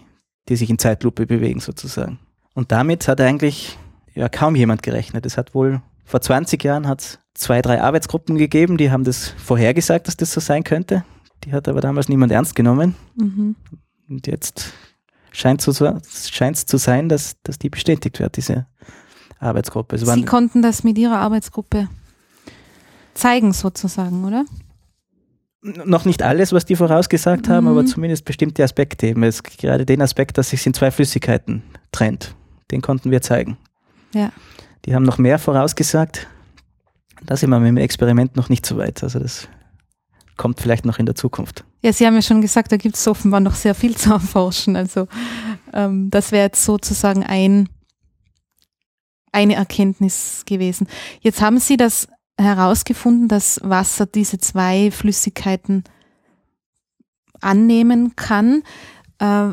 B: die sich in Zeitlupe bewegen sozusagen. Und damit hat eigentlich ja kaum jemand gerechnet. Es hat wohl vor 20 Jahren hat zwei, drei Arbeitsgruppen gegeben, die haben das vorhergesagt, dass das so sein könnte. Die hat aber damals niemand ernst genommen. Mhm. Und jetzt scheint es so, zu sein, dass, dass die bestätigt wird, diese Arbeitsgruppe.
A: Sie konnten das mit Ihrer Arbeitsgruppe zeigen sozusagen, oder?
B: Noch nicht alles, was die vorausgesagt haben, mhm. aber zumindest bestimmte Aspekte. Eben es, gerade den Aspekt, dass sich in zwei Flüssigkeiten trennt, den konnten wir zeigen.
A: Ja.
B: Die haben noch mehr vorausgesagt. Da sind wir mit dem Experiment noch nicht so weit. Also das kommt vielleicht noch in der Zukunft.
A: Ja, Sie haben ja schon gesagt, da gibt es offenbar noch sehr viel zu erforschen. Also ähm, das wäre jetzt sozusagen ein, eine Erkenntnis gewesen. Jetzt haben Sie das herausgefunden, dass Wasser diese zwei Flüssigkeiten annehmen kann. Äh,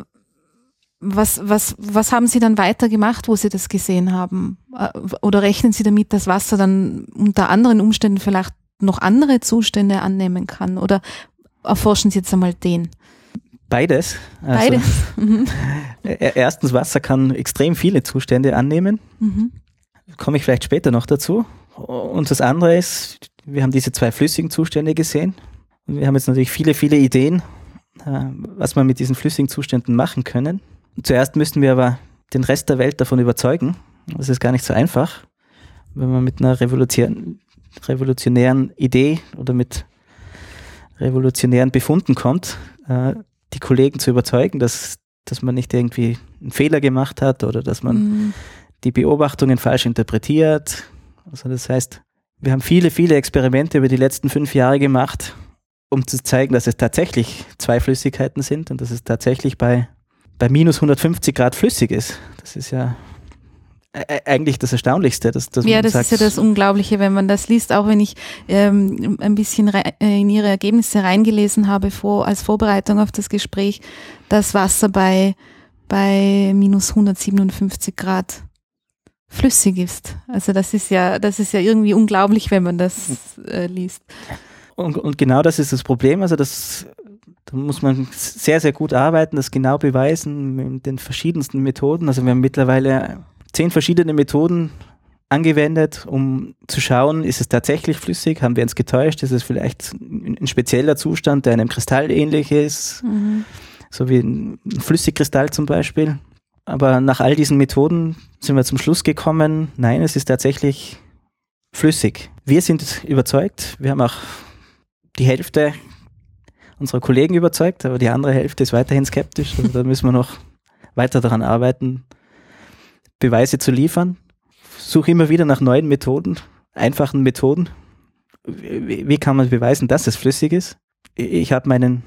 A: was, was, was haben Sie dann weiter gemacht, wo Sie das gesehen haben? Äh, oder rechnen Sie damit, dass Wasser dann unter anderen Umständen vielleicht noch andere Zustände annehmen kann? Oder erforschen Sie jetzt einmal den?
B: Beides.
A: Also, Beides. <laughs> Mhm.
B: Erstens, Wasser kann extrem viele Zustände annehmen. Mhm. Komme ich vielleicht später noch dazu. Und das andere ist, wir haben diese zwei flüssigen Zustände gesehen. Und wir haben jetzt natürlich viele, viele Ideen, äh, was wir mit diesen flüssigen Zuständen machen können. Und zuerst müssen wir aber den Rest der Welt davon überzeugen. Das ist gar nicht so einfach, wenn man mit einer revolutionären Idee oder mit revolutionären Befunden kommt, äh, die Kollegen zu überzeugen, dass, dass man nicht irgendwie einen Fehler gemacht hat oder dass man mhm. die Beobachtungen falsch interpretiert also das heißt, wir haben viele, viele Experimente über die letzten fünf Jahre gemacht, um zu zeigen, dass es tatsächlich zwei Flüssigkeiten sind und dass es tatsächlich bei, bei minus 150 Grad flüssig ist. Das ist ja eigentlich das Erstaunlichste. Dass, dass
A: ja, das sagt, ist ja das Unglaubliche, wenn man das liest, auch wenn ich ähm, ein bisschen äh, in Ihre Ergebnisse reingelesen habe vor, als Vorbereitung auf das Gespräch, dass Wasser bei, bei minus 157 Grad flüssig ist. Also das ist ja, das ist ja irgendwie unglaublich, wenn man das äh, liest.
B: Und, und, genau das ist das Problem. Also das, da muss man sehr, sehr gut arbeiten, das genau beweisen mit den verschiedensten Methoden. Also wir haben mittlerweile zehn verschiedene Methoden angewendet, um zu schauen, ist es tatsächlich flüssig, haben wir uns getäuscht, ist es vielleicht ein spezieller Zustand, der einem Kristall ähnlich ist, mhm. so wie ein Flüssigkristall zum Beispiel. Aber nach all diesen Methoden sind wir zum Schluss gekommen, nein, es ist tatsächlich flüssig. Wir sind überzeugt. Wir haben auch die Hälfte unserer Kollegen überzeugt, aber die andere Hälfte ist weiterhin skeptisch. Also da müssen wir noch weiter daran arbeiten, Beweise zu liefern. Suche immer wieder nach neuen Methoden, einfachen Methoden. Wie, kann man beweisen, dass es flüssig ist? Ich habe meinen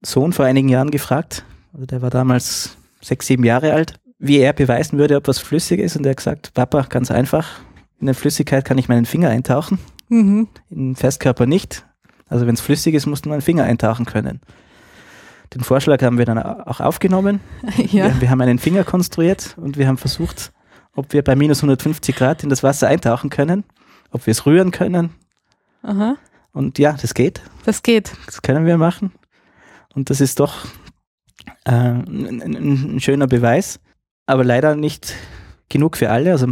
B: Sohn vor einigen Jahren gefragt, der war damals sechs, sieben Jahre alt, wie er beweisen würde, ob was flüssig ist. Und er hat gesagt, Papa, ganz einfach, in der Flüssigkeit kann ich meinen Finger eintauchen, mhm. in Festkörper nicht. Also wenn es flüssig ist, musst du meinen Finger eintauchen können. Den Vorschlag haben wir dann auch aufgenommen. <laughs> Ja. Wir, wir, haben einen Finger konstruiert und wir haben versucht, ob wir bei minus 150 Grad in das Wasser eintauchen können, ob wir es rühren können. Aha. Und ja, das geht.
A: Das geht.
B: Das können wir machen. Und das ist doch äh, ein, ein, schöner Beweis, aber leider nicht genug für alle. Also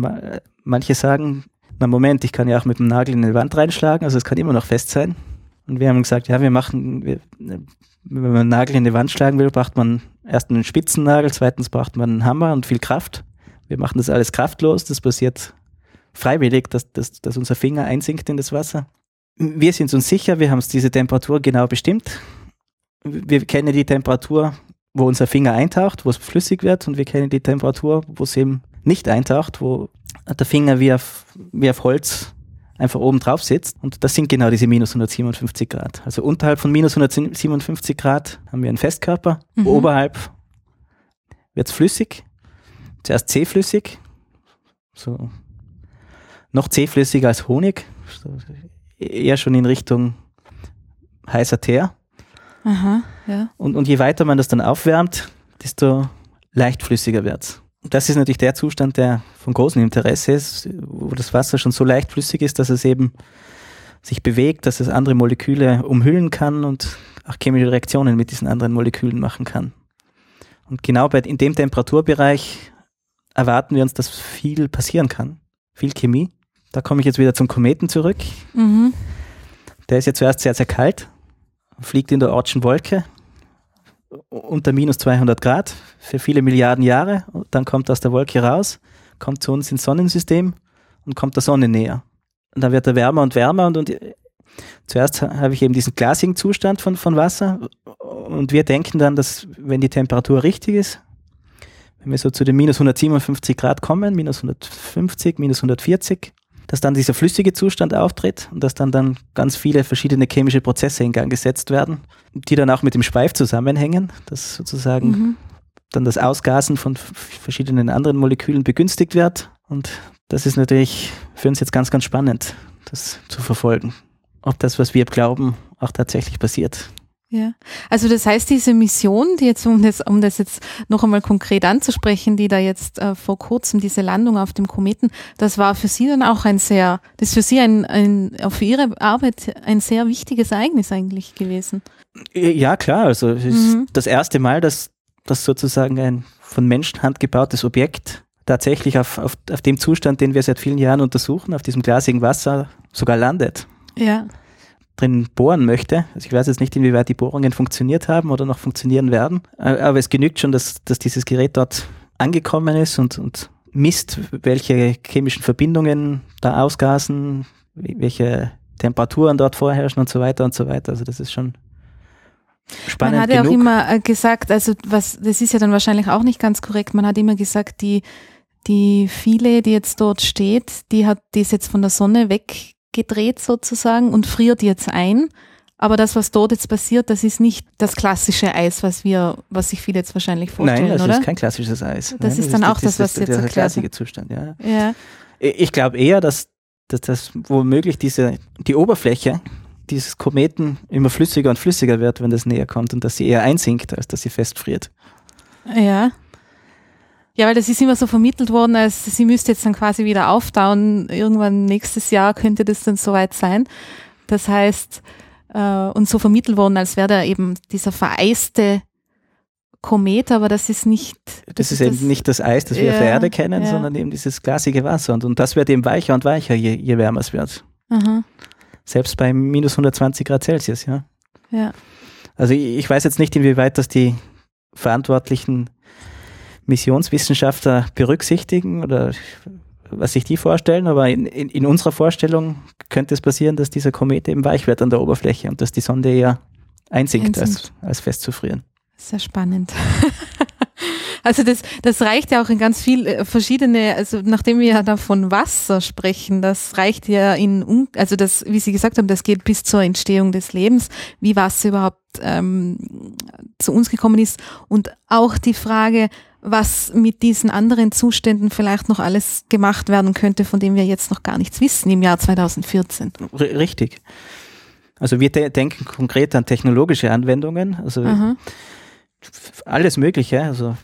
B: manche sagen, na Moment, ich kann ja auch mit dem Nagel in die Wand reinschlagen, also es kann immer noch fest sein. Und wir haben gesagt, ja, wir machen, wir, wenn man einen Nagel in die Wand schlagen will, braucht man erst einen Spitzennagel, zweitens braucht man einen Hammer und viel Kraft. Wir machen das alles kraftlos, das passiert freiwillig, dass, dass, dass unser Finger einsinkt in das Wasser. Wir sind uns sicher, wir haben diese Temperatur genau bestimmt. Wir kennen die Temperatur, wo unser Finger eintaucht, wo es flüssig wird und wir kennen die Temperatur, wo es eben nicht eintaucht, wo der Finger wie auf, wie auf Holz einfach oben drauf sitzt. Und das sind genau diese minus 157 Grad. Also unterhalb von minus 157 Grad haben wir einen Festkörper, mhm. oberhalb wird es flüssig, zuerst zähflüssig, so noch zähflüssiger als Honig, eher schon in Richtung heißer Teer.
A: Aha, ja.
B: Und, und je weiter man das dann aufwärmt, desto leichtflüssiger wird's. Und das ist natürlich der Zustand, der von großem Interesse ist, wo das Wasser schon so leichtflüssig ist, dass es eben sich bewegt, dass es andere Moleküle umhüllen kann und auch chemische Reaktionen mit diesen anderen Molekülen machen kann. Und genau bei, in dem Temperaturbereich erwarten wir uns, dass viel passieren kann. Viel Chemie. Da komme ich jetzt wieder zum Kometen zurück. Mhm. Der ist ja zuerst sehr, sehr kalt, fliegt in der Ortschen Wolke unter minus 200 Grad für viele Milliarden Jahre. Dann kommt aus der Wolke raus, kommt zu uns ins Sonnensystem und kommt der Sonne näher. Und dann wird er wärmer und wärmer und, und zuerst habe ich eben diesen glasigen Zustand von, von Wasser und wir denken dann, dass wenn die Temperatur richtig ist, wenn wir so zu den minus 157 Grad kommen, minus 150, minus 140, dass dann dieser flüssige Zustand auftritt und dass dann dann ganz viele verschiedene chemische Prozesse in Gang gesetzt werden, die dann auch mit dem Schweif zusammenhängen, dass sozusagen mhm. dann das Ausgasen von verschiedenen anderen Molekülen begünstigt wird. Und das ist natürlich für uns jetzt ganz, ganz spannend, das zu verfolgen, ob das, was wir glauben, auch tatsächlich passiert.
A: Ja, also das heißt, diese Mission, die jetzt, um das, um das jetzt noch einmal konkret anzusprechen, die da jetzt äh, vor kurzem, diese Landung auf dem Kometen, das war für Sie dann auch ein sehr, das ist für Sie ein, ein für Ihre Arbeit ein sehr wichtiges Ereignis eigentlich gewesen.
B: Ja, klar, also es ist mhm. das erste Mal, dass, dass sozusagen ein von Menschenhand gebautes Objekt tatsächlich auf, auf, auf dem Zustand, den wir seit vielen Jahren untersuchen, auf diesem glasigen Wasser sogar landet.
A: Ja
B: drin bohren möchte. Also ich weiß jetzt nicht, inwieweit die Bohrungen funktioniert haben oder noch funktionieren werden, aber es genügt schon, dass, dass dieses Gerät dort angekommen ist und, und misst, welche chemischen Verbindungen da ausgasen, welche Temperaturen dort vorherrschen und so weiter und so weiter. Also das ist schon spannend.
A: Man hat ja auch immer äh, gesagt, also was, das ist ja dann wahrscheinlich auch nicht ganz korrekt, man hat immer gesagt, die, die viele, die jetzt dort steht, die hat, die ist jetzt von der Sonne weg gedreht sozusagen und friert jetzt ein. Aber das, was dort jetzt passiert, das ist nicht das klassische Eis, was wir, was sich viele jetzt wahrscheinlich vorstellen,
B: Nein, das
A: oder?
B: ist kein klassisches Eis.
A: Das Nein, ist dann das auch das, was das, jetzt
B: der
A: erklärt.
B: Der klassische Zustand, ja.
A: ja.
B: Ich glaube eher, dass, dass das womöglich diese, die Oberfläche dieses Kometen immer flüssiger und flüssiger wird, wenn das näher kommt und dass sie eher einsinkt, als dass sie festfriert.
A: Ja. Ja, weil das ist immer so vermittelt worden, als sie müsste jetzt dann quasi wieder auftauen. Irgendwann nächstes Jahr könnte das dann soweit sein. Das heißt, äh, und so vermittelt worden, als wäre da eben dieser vereiste Komet, aber das ist nicht.
B: Das, das ist eben das, nicht das Eis, das wir ja, auf der Erde kennen, ja. sondern eben dieses glasige Wasser. Und, und das wird eben weicher und weicher, je, je wärmer es wird. Aha. Selbst bei minus 120 Grad Celsius, ja.
A: Ja.
B: Also ich, ich weiß jetzt nicht, inwieweit das die Verantwortlichen Missionswissenschaftler berücksichtigen oder was sich die vorstellen, aber in, in, in, unserer Vorstellung könnte es passieren, dass dieser Komet eben weich wird an der Oberfläche und dass die Sonde eher einsinkt, als, als festzufrieren.
A: Sehr spannend. <laughs> Also das, das reicht ja auch in ganz viel äh, verschiedene, also nachdem wir ja da von Wasser sprechen, das reicht ja in, also das, wie Sie gesagt haben, das geht bis zur Entstehung des Lebens, wie Wasser überhaupt ähm, zu uns gekommen ist und auch die Frage, was mit diesen anderen Zuständen vielleicht noch alles gemacht werden könnte, von dem wir jetzt noch gar nichts wissen im Jahr 2014.
B: Richtig. Also wir de denken konkret an technologische Anwendungen, also Aha. alles Mögliche. Also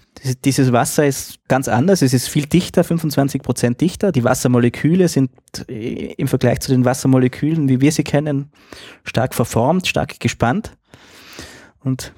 B: dieses Wasser ist ganz anders, es ist viel dichter, 25 Prozent dichter. Die Wassermoleküle sind äh, im Vergleich zu den Wassermolekülen, wie wir sie kennen, stark verformt, stark gespannt. Und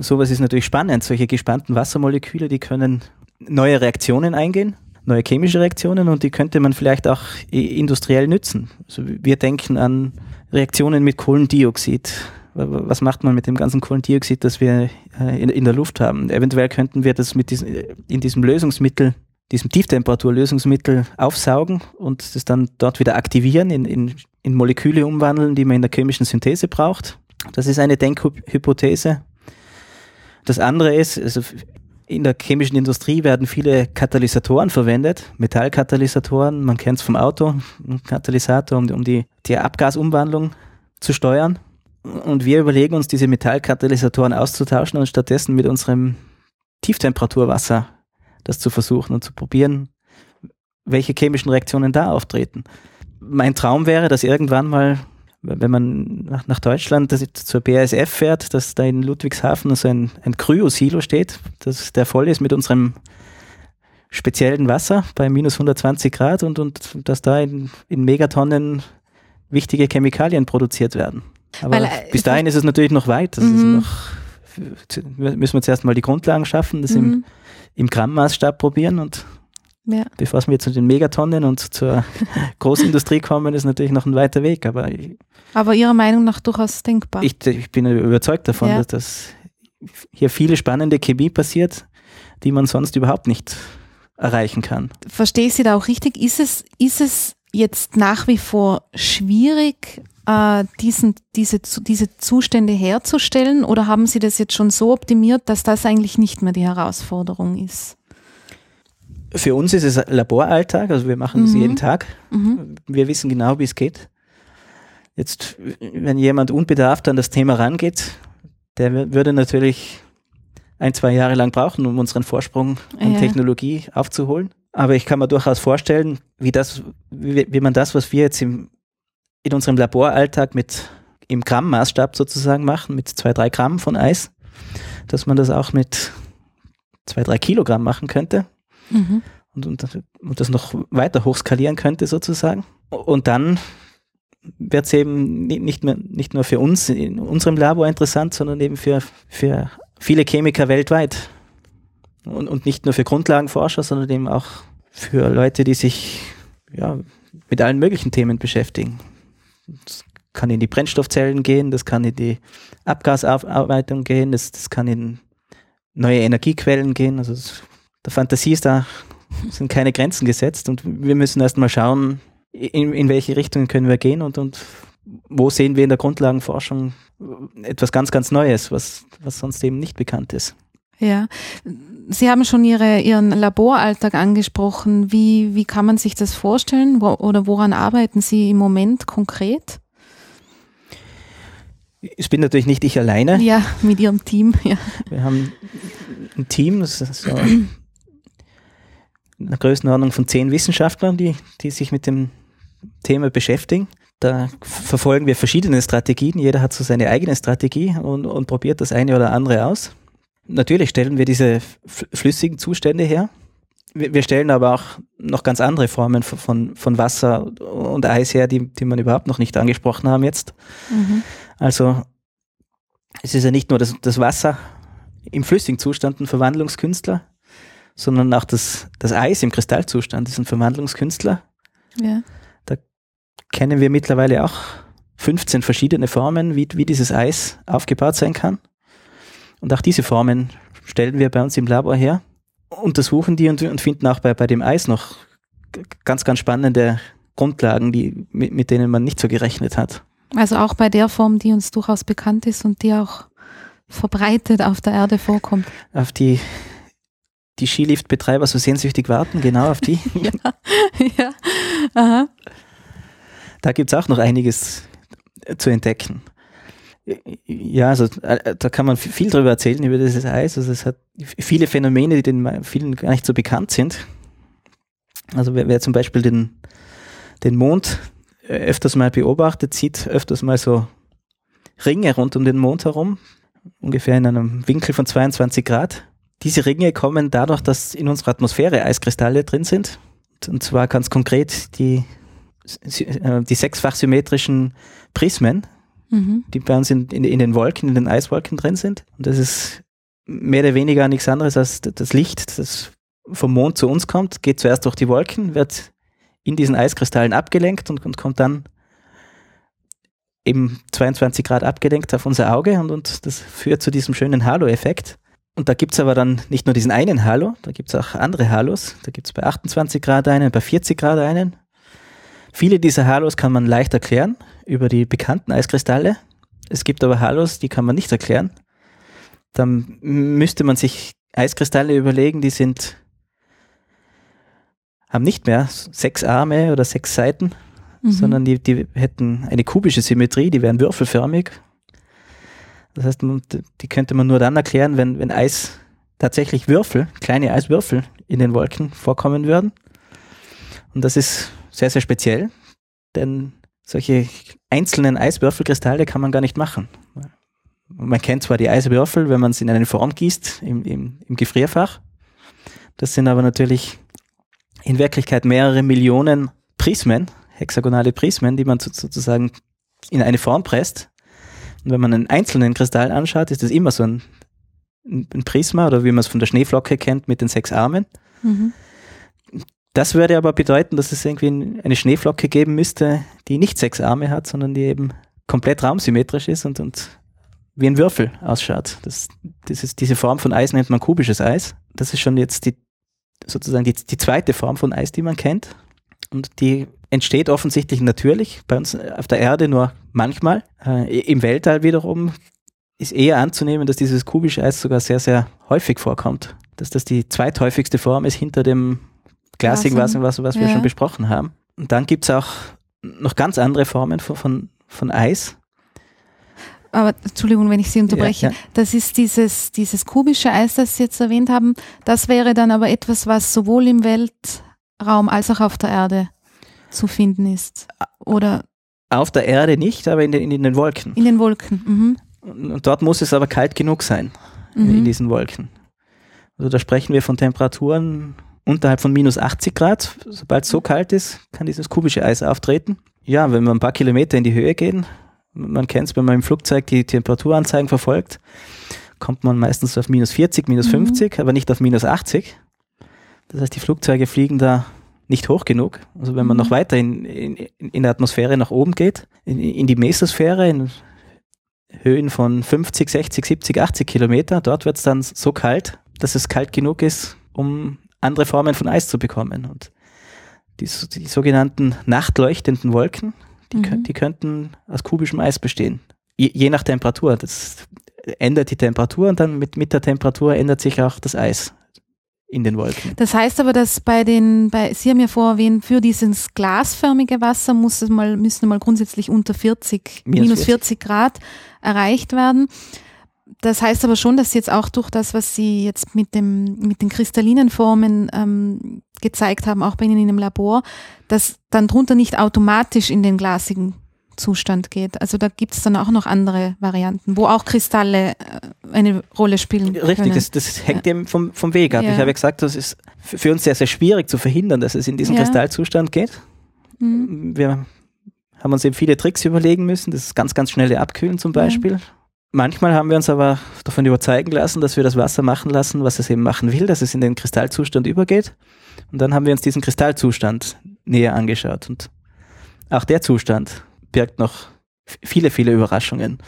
B: sowas ist natürlich spannend. Solche gespannten Wassermoleküle, die können neue Reaktionen eingehen, neue chemische Reaktionen und die könnte man vielleicht auch industriell nützen. Also wir denken an Reaktionen mit Kohlendioxid. Was macht man mit dem ganzen Kohlendioxid, das wir äh, in, der Luft haben? Eventuell könnten wir das mit diesem, in diesem Lösungsmittel, diesem Tieftemperaturlösungsmittel aufsaugen und das dann dort wieder aktivieren, in, in, in Moleküle umwandeln, die man in der chemischen Synthese braucht. Das ist eine Denkhypothese. Das andere ist, also in der chemischen Industrie werden viele Katalysatoren verwendet, Metallkatalysatoren, man kennt es vom Auto, ein Katalysator, um, um die, die Abgasumwandlung zu steuern. Und wir überlegen uns, diese Metallkatalysatoren auszutauschen und stattdessen mit unserem Tieftemperaturwasser das zu versuchen und zu probieren, welche chemischen Reaktionen da auftreten. Mein Traum wäre, dass irgendwann mal wenn man nach, nach Deutschland zur BASF fährt, dass da in Ludwigshafen so ein, ein Kryosilo steht, dass der voll ist mit unserem speziellen Wasser bei minus 120 Grad und, und dass da in, in Megatonnen wichtige Chemikalien produziert werden. Aber Weil, äh, bis dahin ist es natürlich noch weit. Das ist mhm. noch, müssen wir zuerst mal die Grundlagen schaffen, das mhm. im, im Grammmaßstab probieren und ja. Bevor wir zu den Megatonnen und zur <laughs> Großindustrie kommen, ist natürlich noch ein weiter Weg. Aber,
A: aber Ihrer Meinung nach durchaus denkbar.
B: Ich, ich bin überzeugt davon, ja. dass, dass hier viele spannende Chemie passiert, die man sonst überhaupt nicht erreichen kann.
A: Verstehe ich Sie da auch richtig? Ist es, ist es jetzt nach wie vor schwierig, äh, diesen, diese, diese Zustände herzustellen oder haben Sie das jetzt schon so optimiert, dass das eigentlich nicht mehr die Herausforderung ist?
B: Für uns ist es Laboralltag, also wir machen es mhm. jeden Tag. Mhm. Wir wissen genau, wie es geht. Jetzt, wenn jemand unbedarft an das Thema rangeht, der würde natürlich ein, zwei Jahre lang brauchen, um unseren Vorsprung an ja. Technologie aufzuholen. Aber ich kann mir durchaus vorstellen, wie das, wie, wie man das, was wir jetzt im, in unserem Laboralltag mit im Grammmaßstab sozusagen machen, mit zwei, drei Gramm von Eis, dass man das auch mit zwei, drei Kilogramm machen könnte mhm. und, und, und das noch weiter hochskalieren könnte sozusagen. Und dann wird es eben nicht, mehr, nicht nur für uns in unserem Labor interessant, sondern eben für, für viele Chemiker weltweit. Und, und nicht nur für Grundlagenforscher, sondern eben auch für Leute, die sich ja, mit allen möglichen Themen beschäftigen. Das kann in die Brennstoffzellen gehen, das kann in die Abgasaufarbeitung gehen, das, das kann in neue Energiequellen gehen. Also das der Fantasie ist da, sind keine Grenzen gesetzt und wir müssen erst mal schauen, in, in welche Richtung können wir gehen und, und wo sehen wir in der Grundlagenforschung etwas ganz, ganz Neues, was, was sonst eben nicht bekannt ist.
A: Ja, Sie haben schon Ihre, Ihren Laboralltag angesprochen. Wie, wie kann man sich das vorstellen wo, oder woran arbeiten Sie im Moment konkret?
B: Ich bin natürlich nicht ich alleine.
A: Ja, mit Ihrem Team. Ja.
B: Wir haben ein Team, das ist so einer Größenordnung von zehn Wissenschaftlern, die, die sich mit dem Thema beschäftigen. Da verfolgen wir verschiedene Strategien. Jeder hat so seine eigene Strategie und, und probiert das eine oder andere aus. Natürlich stellen wir diese flüssigen Zustände her. Wir, stellen aber auch noch ganz andere Formen von, von Wasser und Eis her, die, die man überhaupt noch nicht angesprochen haben jetzt. Mhm. Also es ist ja nicht nur das, das Wasser im flüssigen Zustand ein Verwandlungskünstler, sondern auch das, das Eis im Kristallzustand ist ein Verwandlungskünstler. Ja. Kennen wir mittlerweile auch 15 verschiedene Formen, wie, wie dieses Eis aufgebaut sein kann. Und auch diese Formen stellen wir bei uns im Labor her, untersuchen die und, und finden auch bei, bei dem Eis noch ganz, ganz spannende Grundlagen, die, mit, mit denen man nicht so gerechnet hat.
A: Also auch bei der Form, die uns durchaus bekannt ist und die auch verbreitet auf der Erde vorkommt.
B: Auf die die Skiliftbetreiber so sehnsüchtig warten, genau auf die. <laughs> ja, ja. Aha. Da gibt es auch noch einiges zu entdecken. Ja, also äh, da kann man viel drüber erzählen, über dieses Eis. Also es hat viele Phänomene, die den vielen gar nicht so bekannt sind. Also wer, wer zum Beispiel den, den Mond äh, öfters mal beobachtet, sieht öfters mal so Ringe rund um den Mond herum, ungefähr in einem Winkel von 22 Grad. Diese Ringe kommen dadurch, dass in unserer Atmosphäre Eiskristalle drin sind. Und zwar ganz konkret die, äh, die sechsfach symmetrischen Prismen, mhm. die bei uns in, in, in, den Wolken, in den Eiswolken drin sind. Und das ist mehr oder weniger nichts anderes als das Licht, das vom Mond zu uns kommt, geht zuerst durch die Wolken, wird in diesen Eiskristallen abgelenkt und, und kommt dann eben 22 Grad abgelenkt auf unser Auge und, und das führt zu diesem schönen Halo-Effekt. Und da gibt's aber dann nicht nur diesen einen Halo, da gibt's auch andere Halos. Da gibt's bei 28 Grad einen, bei 40 Grad einen. Viele dieser Halos kann man leicht erklären über die bekannten Eiskristalle. Es gibt aber Halos, die kann man nicht erklären. Dann müsste man sich Eiskristalle überlegen, die sind, haben nicht mehr sechs Arme oder sechs Seiten, mhm. sondern die, die hätten eine kubische Symmetrie, die wären würfelförmig. Das heißt, die könnte man nur dann erklären, wenn, wenn Eis tatsächlich Würfel, kleine Eiswürfel in den Wolken vorkommen würden. Und das ist sehr, sehr speziell, denn solche einzelnen Eiswürfelkristalle kann man gar nicht machen. Man kennt zwar die Eiswürfel, wenn man es in eine Form gießt, im, im, im Gefrierfach. Das sind aber natürlich in Wirklichkeit mehrere Millionen Prismen, hexagonale Prismen, die man sozusagen in eine Form presst. Und wenn man einen einzelnen Kristall anschaut, ist das immer so ein, ein Prisma oder wie man es von der Schneeflocke kennt mit den sechs Armen. Mhm. Das würde aber bedeuten, dass es irgendwie eine Schneeflocke geben müsste, die nicht sechs Arme hat, sondern die eben komplett raumsymmetrisch ist und, und wie ein Würfel ausschaut. Das, das ist, diese Form von Eis nennt man kubisches Eis. Das ist schon jetzt die, sozusagen die, die zweite Form von Eis, die man kennt. Und die entsteht offensichtlich natürlich, bei uns auf der Erde nur manchmal. Äh, Im Weltall wiederum ist eher anzunehmen, dass dieses kubische Eis sogar sehr, sehr häufig vorkommt. Dass das die zweithäufigste Form ist hinter dem glasigen Wasser, was, was wir schon besprochen haben. Und dann gibt es auch noch ganz andere Formen von, von, von Eis.
A: Aber Entschuldigung, wenn ich Sie unterbreche. Ja, ja. Das ist dieses, dieses kubische Eis, das Sie jetzt erwähnt haben. Das wäre dann aber etwas, was sowohl im Weltraum als auch auf der Erde zu finden ist. Oder?
B: Auf der Erde nicht, aber in den, in den Wolken.
A: In den Wolken. Mhm.
B: Und dort muss es aber kalt genug sein, mhm. in diesen Wolken. Also da sprechen wir von Temperaturen unterhalb von minus 80 Grad. Sobald es so kalt ist, kann dieses kubische Eis auftreten. Ja, wenn wir ein paar Kilometer in die Höhe gehen, man kennt es, wenn man im Flugzeug die Temperaturanzeigen verfolgt, kommt man meistens auf minus 40, minus mhm. 50, aber nicht auf minus 80. Das heißt, die Flugzeuge fliegen da nicht hoch genug. Also wenn man mhm. noch weiter in, in, in der Atmosphäre nach oben geht, in, in die Mesosphäre, in Höhen von 50, 60, 70, 80 Kilometer, dort wird es dann so kalt, dass es kalt genug ist, um andere Formen von Eis zu bekommen. Und die, die sogenannten nachtleuchtenden Wolken, die, mhm. die könnten aus kubischem Eis bestehen. Je, je, nach Temperatur. Das ändert die Temperatur und dann mit, mit der Temperatur ändert sich auch das Eis in den Wolken.
A: Das heißt aber, dass bei den, bei, Sie haben ja vorher erwähnt, für dieses glasförmige Wasser muss es mal, müssen mal grundsätzlich unter 40, minus, minus 40 Grad erreicht werden. Das heißt aber schon, dass jetzt auch durch das, was Sie jetzt mit, dem, mit den kristallinen Formen ähm, gezeigt haben, auch bei Ihnen in dem Labor, dass dann drunter nicht automatisch in den glasigen Zustand geht. Also da gibt es dann auch noch andere Varianten, wo auch Kristalle äh, eine Rolle spielen.
B: Richtig,
A: können.
B: Das, das hängt ja. eben vom, vom Weg ab. Ja. Ich habe ja gesagt, das ist für uns sehr, sehr schwierig zu verhindern, dass es in diesen ja. Kristallzustand geht. Mhm. Wir haben uns eben viele Tricks überlegen müssen. Das ist ganz, ganz schnelle Abkühlen zum Beispiel. Manchmal haben wir uns aber davon überzeugen lassen, dass wir das Wasser machen lassen, was es eben machen will, dass es in den Kristallzustand übergeht. Und dann haben wir uns diesen Kristallzustand näher angeschaut. Und auch der Zustand birgt noch viele, viele Überraschungen.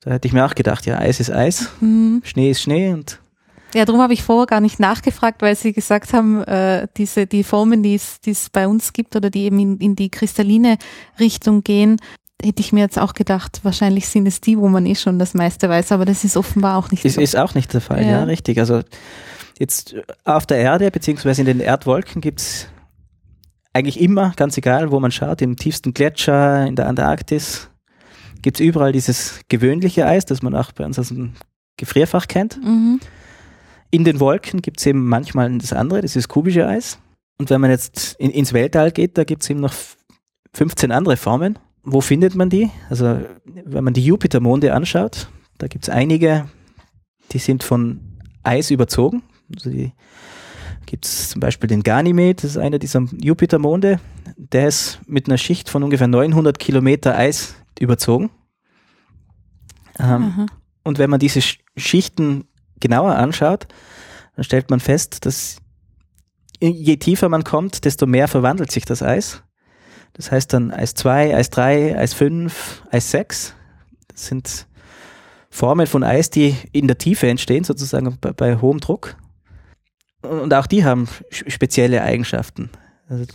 B: Da hätte ich mir auch gedacht, ja, Eis ist Eis, mhm. Schnee ist Schnee und
A: ja, darum habe ich vorher gar nicht nachgefragt, weil Sie gesagt haben, äh, diese die Formen, die es bei uns gibt oder die eben in, in die kristalline Richtung gehen, hätte ich mir jetzt auch gedacht, wahrscheinlich sind es die, wo man eh schon das meiste weiß, aber das ist offenbar auch nicht
B: ist, so. Ist auch nicht der Fall, ja, ja richtig. Also jetzt auf der Erde, beziehungsweise in den Erdwolken gibt es eigentlich immer, ganz egal, wo man schaut, im tiefsten Gletscher, in der Antarktis, gibt es überall dieses gewöhnliche Eis, das man auch bei uns aus dem Gefrierfach kennt. Mhm. In den Wolken gibt es eben manchmal das andere, das ist kubische Eis. Und wenn man jetzt in, ins Weltall geht, da gibt es eben noch 15 andere Formen. Wo findet man die? Also wenn man die Jupitermonde anschaut, da gibt es einige, die sind von Eis überzogen. Also gibt es zum Beispiel den Ganymed, das ist einer dieser Jupitermonde. Der ist mit einer Schicht von ungefähr 900 Kilometer Eis überzogen. Ähm, und wenn man diese Schichten genauer anschaut, dann stellt man fest, dass je tiefer man kommt, desto mehr verwandelt sich das Eis. Das heißt dann Eis 2, Eis 3, Eis 5, Eis 6. Das sind Formen von Eis, die in der Tiefe entstehen, sozusagen bei, bei hohem Druck. Und auch die haben spezielle Eigenschaften. Also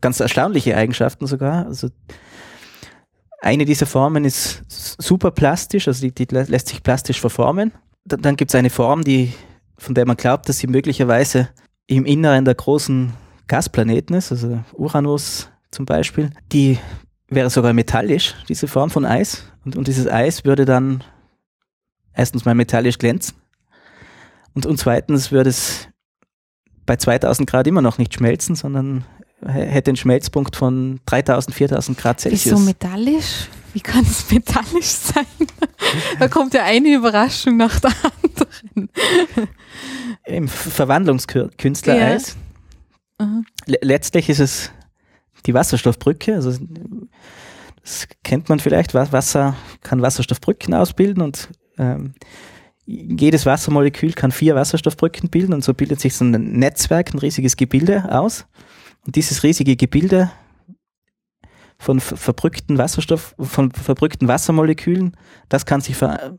B: ganz erstaunliche Eigenschaften sogar. Also eine dieser Formen ist super plastisch, also die, die lässt sich plastisch verformen. Dann, dann gibt es eine Form, die, von der man glaubt, dass sie möglicherweise im Inneren der großen Gasplaneten ist, also Uranus zum Beispiel. Die wäre sogar metallisch, diese Form von Eis. Und, und dieses Eis würde dann erstens mal metallisch glänzen. Und, und zweitens würde es bei 2000 Grad immer noch nicht schmelzen, sondern hätte einen Schmelzpunkt von 3000, 4000 Grad Celsius.
A: Wieso metallisch? Wie kann es <laughs> metallisch sein? <laughs> da kommt ja eine Überraschung nach der anderen.
B: Im Verwandlungskünstlereis. Ja. Letztlich ist es die Wasserstoffbrücke. Also das kennt man vielleicht. Wasser kann Wasserstoffbrücken ausbilden und ähm, jedes Wassermolekül kann vier Wasserstoffbrücken bilden und so bildet sich so ein Netzwerk, ein riesiges Gebilde aus. Und dieses riesige Gebilde von verbrückten Wasserstoff, von verbrückten Wassermolekülen, das kann sich ver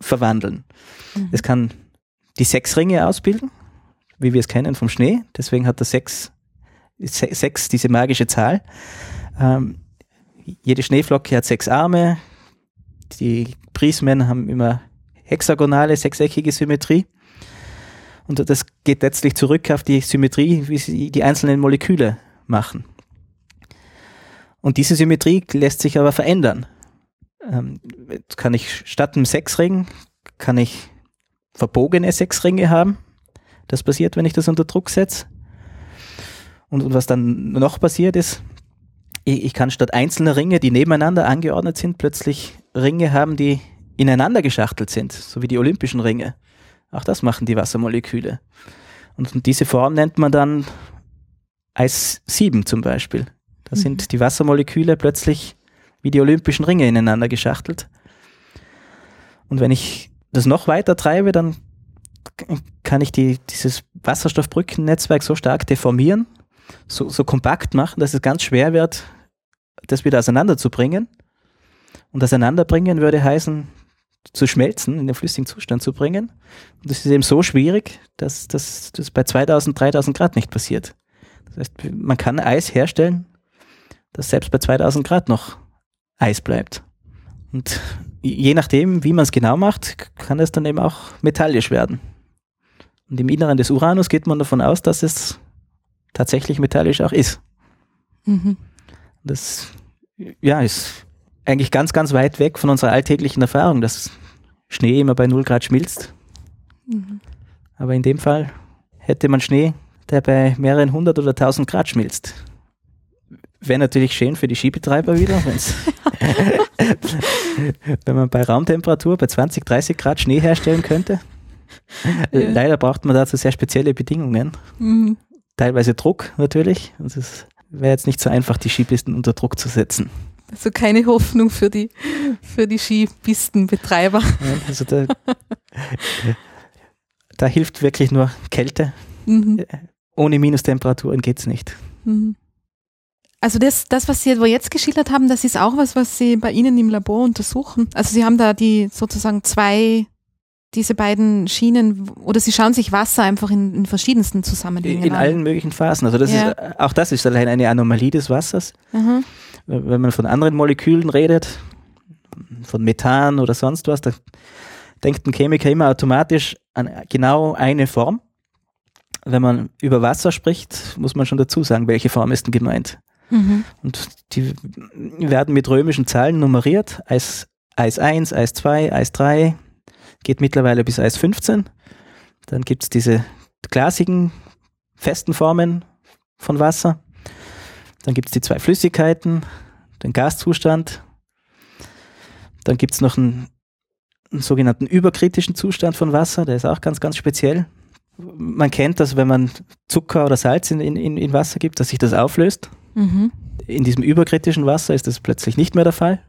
B: verwandeln. Mhm. Es kann die sechs Ringe ausbilden, wie wir es kennen vom Schnee. Deswegen hat er sechs, sechs diese magische Zahl. Ähm, jede Schneeflocke hat sechs Arme. Die Prismen haben immer hexagonale, sechseckige Symmetrie. Und das geht letztlich zurück auf die Symmetrie, wie sie die einzelnen Moleküle machen. Und diese Symmetrie lässt sich aber verändern. Ähm, kann ich statt einem Sechsring, kann ich verbogene Sechsringe haben. Das passiert, wenn ich das unter Druck setze. Und, und was dann noch passiert ist, ich, ich kann statt einzelner Ringe, die nebeneinander angeordnet sind, plötzlich Ringe haben, die ineinander geschachtelt sind, so wie die olympischen Ringe. Auch das machen die Wassermoleküle. Und diese Form nennt man dann Eis 7 zum Beispiel. Da mhm. sind die Wassermoleküle plötzlich wie die olympischen Ringe ineinander geschachtelt. Und wenn ich das noch weiter treibe, dann kann ich die, dieses Wasserstoffbrückennetzwerk so stark deformieren, so, so kompakt machen, dass es ganz schwer wird, das wieder auseinanderzubringen. Und auseinanderbringen würde heißen, zu schmelzen, in den flüssigen Zustand zu bringen. Und das ist eben so schwierig, dass das bei 2000, 3000 Grad nicht passiert. Das heißt, man kann Eis herstellen, das selbst bei 2000 Grad noch Eis bleibt. Und je nachdem, wie man es genau macht, kann es dann eben auch metallisch werden. Und im Inneren des Uranus geht man davon aus, dass es tatsächlich metallisch auch ist. Mhm. Das ja, ist eigentlich ganz, ganz weit weg von unserer alltäglichen Erfahrung, dass Schnee immer bei 0 Grad schmilzt. Mhm. Aber in dem Fall hätte man Schnee, der bei mehreren hundert oder tausend Grad schmilzt. Wäre natürlich schön für die Skibetreiber wieder, <laughs> wenn man bei Raumtemperatur bei 20, 30 Grad Schnee herstellen könnte. Leider braucht man dazu sehr spezielle Bedingungen. Mhm. Teilweise Druck natürlich. es wäre jetzt nicht so einfach, die Skipisten unter Druck zu setzen.
A: Also keine Hoffnung für die, für die Skipistenbetreiber. Also
B: da, da hilft wirklich nur Kälte. Mhm. Ohne Minustemperaturen geht es nicht. Mhm.
A: Also das, das, was Sie jetzt geschildert haben, das ist auch was, was Sie bei Ihnen im Labor untersuchen. Also Sie haben da die sozusagen zwei, diese beiden Schienen, oder Sie schauen sich Wasser einfach in, in verschiedensten Zusammenhängen
B: in, in an. allen möglichen Phasen. Also das ja. ist, auch das ist allein eine Anomalie des Wassers. Mhm wenn man von anderen Molekülen redet, von Methan oder sonst was, da denkt ein Chemiker immer automatisch an genau eine Form. Wenn man über Wasser spricht, muss man schon dazu sagen, welche Form ist denn gemeint. Mhm. Und die werden mit römischen Zahlen nummeriert. Eis, Eis 1, Eis 2, Eis 3, geht mittlerweile bis Eis 15. Dann gibt es diese glasigen, festen Formen von Wasser. Dann gibt es die zwei Flüssigkeiten, den Gaszustand. Dann gibt es noch einen, einen, sogenannten überkritischen Zustand von Wasser, der ist auch ganz, ganz speziell. Man kennt das, wenn man Zucker oder Salz in, in, in Wasser gibt, dass sich das auflöst. Mhm. In diesem überkritischen Wasser ist das plötzlich nicht mehr der Fall.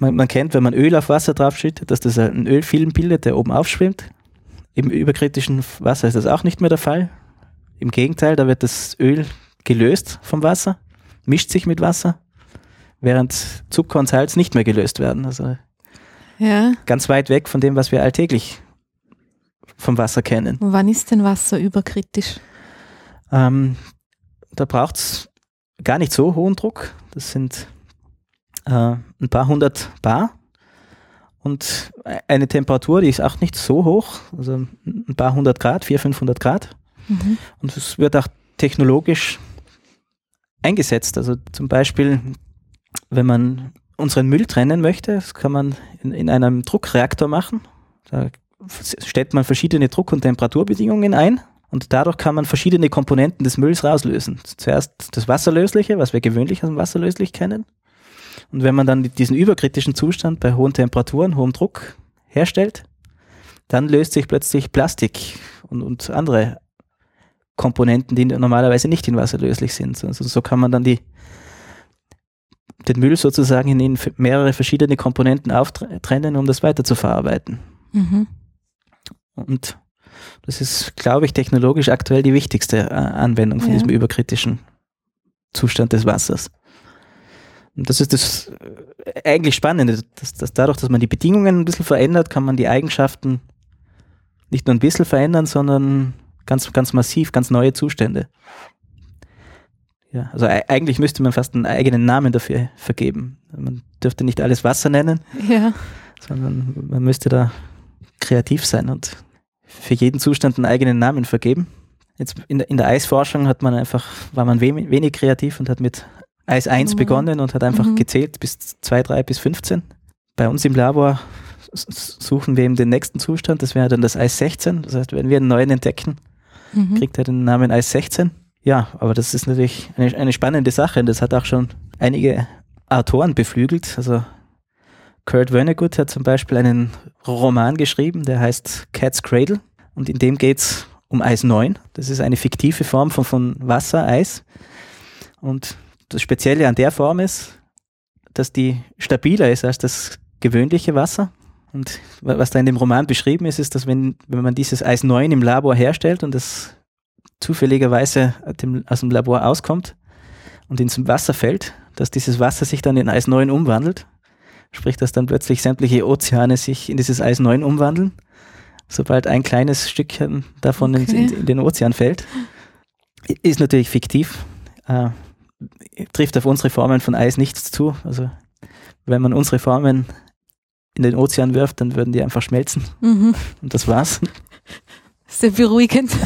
B: Man, man kennt, wenn man Öl auf Wasser draufschüttet, dass das einen Ölfilm bildet, der oben aufschwimmt. Im überkritischen Wasser ist das auch nicht mehr der Fall. Im Gegenteil, da wird das Öl gelöst vom Wasser, mischt sich mit Wasser, während Zucker und Salz nicht mehr gelöst werden. Also
A: Ja.
B: ganz weit weg von dem, was wir alltäglich vom Wasser kennen.
A: Und wann ist denn Wasser überkritisch?
B: Ähm, da braucht es gar nicht so hohen Druck. Das sind ein paar hundert Bar und eine Temperatur, die ist auch nicht so hoch, also ein paar hundert Grad, 400, 500 Grad.
A: Mhm.
B: Und es wird auch technologisch eingesetzt. Also zum Beispiel, wenn man unseren Müll trennen möchte, das kann man in, in einem Druckreaktor machen. Da stellt man verschiedene Druck- und Temperaturbedingungen ein und dadurch kann man verschiedene Komponenten des Mülls rauslösen. Zuerst das Wasserlösliche, was wir gewöhnlich aus dem Wasserlöslich kennen. Und wenn man dann diesen überkritischen Zustand bei hohen Temperaturen, hohem Druck herstellt, dann löst sich plötzlich Plastik und, und andere Komponenten, die normalerweise nicht in Wasser löslich sind. Also so kann man dann die, den Müll sozusagen in mehrere verschiedene Komponenten auftrennen, um das weiter zu verarbeiten.
A: Mhm.
B: Und das ist, glaube ich, technologisch aktuell die wichtigste äh, Anwendung von
A: Ja.
B: diesem überkritischen Zustand des Wassers. Und das ist das äh, eigentlich Spannende, dass, dass dadurch, dass man die Bedingungen ein bisschen verändert, kann man die Eigenschaften nicht nur ein bisschen verändern, sondern ganz, ganz massiv, ganz neue Zustände. Ja, also eigentlich müsste man fast einen eigenen Namen dafür vergeben. Man dürfte nicht alles Wasser nennen,
A: Ja.
B: sondern man müsste da kreativ sein und für jeden Zustand einen eigenen Namen vergeben. Jetzt in der, in der Eisforschung hat man einfach, war man wenig kreativ und hat mit Eis 1
A: Mhm.
B: begonnen und hat einfach
A: Mhm.
B: gezählt bis 2, 3 bis 15. Bei uns im Labor suchen wir eben den nächsten Zustand, das wäre dann das Eis 16. Das heißt, wenn wir einen neuen entdecken,
A: Mhm.
B: kriegt er den Namen Eis 16. Ja, aber das ist natürlich eine, eine spannende Sache und das hat auch schon einige Autoren beflügelt. Also Kurt Vonnegut hat zum Beispiel einen Roman geschrieben, der heißt Cat's Cradle und in dem geht's um Eis 9. Das ist eine fiktive Form von, von Wasser, Eis. Und das Spezielle an der Form ist, dass die stabiler ist als das gewöhnliche Wasser. Und wa- was da in dem Roman beschrieben ist, ist, dass wenn, wenn man dieses Eis 9 im Labor herstellt und es zufälligerweise aus dem Labor auskommt und ins Wasser fällt, dass dieses Wasser sich dann in Eis 9 umwandelt. Sprich, dass dann plötzlich sämtliche Ozeane sich in dieses Eis 9 umwandeln, sobald ein kleines Stückchen davon ins- in,
A: Okay.
B: in den Ozean fällt. Ist natürlich fiktiv, äh, trifft auf unsere Formen von Eis nichts zu. Also wenn man unsere Formen in den Ozean wirft, dann würden die einfach schmelzen
A: Mhm. <laughs>
B: und das war's.
A: Sehr beruhigend. <laughs>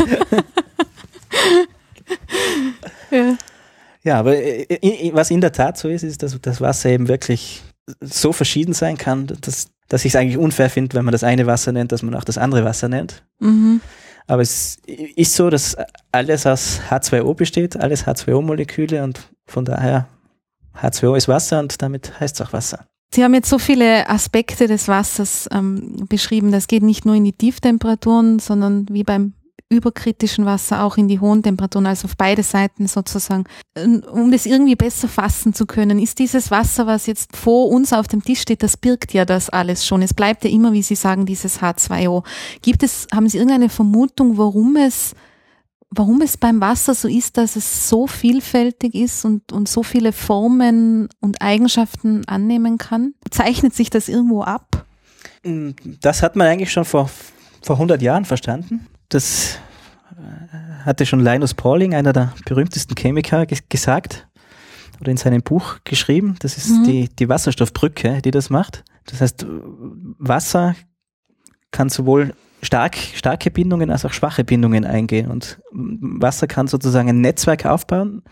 A: ja.
B: Ja, aber was in der Tat so ist, ist, dass das Wasser eben wirklich so verschieden sein kann, dass, dass ich es eigentlich unfair finde, wenn man das eine Wasser nennt, dass man auch das andere Wasser nennt.
A: Mhm.
B: Aber es ist so, dass alles aus H2O besteht, alles H2O-Moleküle und von daher H2O ist Wasser und damit heißt es auch Wasser.
A: Sie haben jetzt so viele Aspekte des Wassers ähm, beschrieben. Das geht nicht nur in die Tieftemperaturen, sondern wie beim überkritischen Wasser auch in die hohen Temperaturen, also auf beide Seiten sozusagen. Ähm, Um das irgendwie besser fassen zu können, ist dieses Wasser, was jetzt vor uns auf dem Tisch steht, das birgt ja das alles schon. Es bleibt ja immer, wie Sie sagen, dieses H2O. Gibt es, haben Sie irgendeine Vermutung, warum es warum es beim Wasser so ist, dass es so vielfältig ist und, und so viele Formen und Eigenschaften annehmen kann? Zeichnet sich das irgendwo ab?
B: Das hat man eigentlich schon vor, vor 100 Jahren verstanden. Das äh, hatte schon Linus Pauling, einer der berühmtesten Chemiker, ges- gesagt oder in seinem Buch geschrieben. Das ist
A: Mhm.
B: die, die Wasserstoffbrücke, die das macht. Das heißt, Wasser kann sowohl stark, starke Bindungen als auch schwache Bindungen eingehen. Und Wasser kann sozusagen ein Netzwerk aufbauen,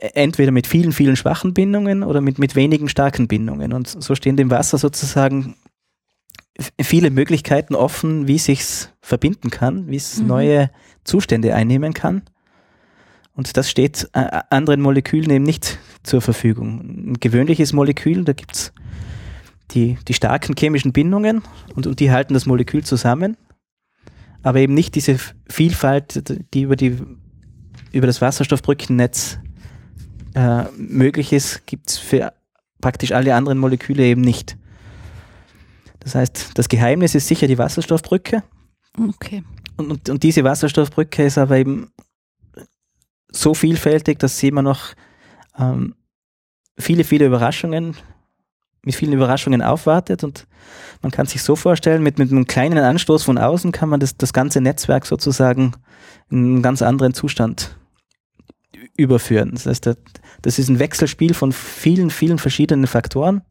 B: e- entweder mit vielen, vielen schwachen Bindungen oder mit, mit wenigen starken Bindungen. Und so stehen dem Wasser sozusagen viele Möglichkeiten offen, wie es sich verbinden kann, wie es
A: Mhm.
B: neue Zustände einnehmen kann. Und das steht anderen Molekülen eben nicht zur Verfügung. Ein gewöhnliches Molekül, da gibt's die, die starken chemischen Bindungen und, und die halten das Molekül zusammen, aber eben nicht diese Vielfalt, die über, die, über das Wasserstoffbrückennetz äh, möglich ist, gibt's für praktisch alle anderen Moleküle eben nicht. Das heißt, das Geheimnis ist sicher die Wasserstoffbrücke
A: Okay.
B: und, und, und diese Wasserstoffbrücke ist aber eben so vielfältig, dass sie immer noch ähm, viele, viele Überraschungen, mit vielen Überraschungen aufwartet und man kann sich so vorstellen, mit, mit einem kleinen Anstoß von außen kann man das, das ganze Netzwerk sozusagen in einen ganz anderen Zustand überführen. Das heißt, das ist ein Wechselspiel von vielen, vielen verschiedenen Faktoren,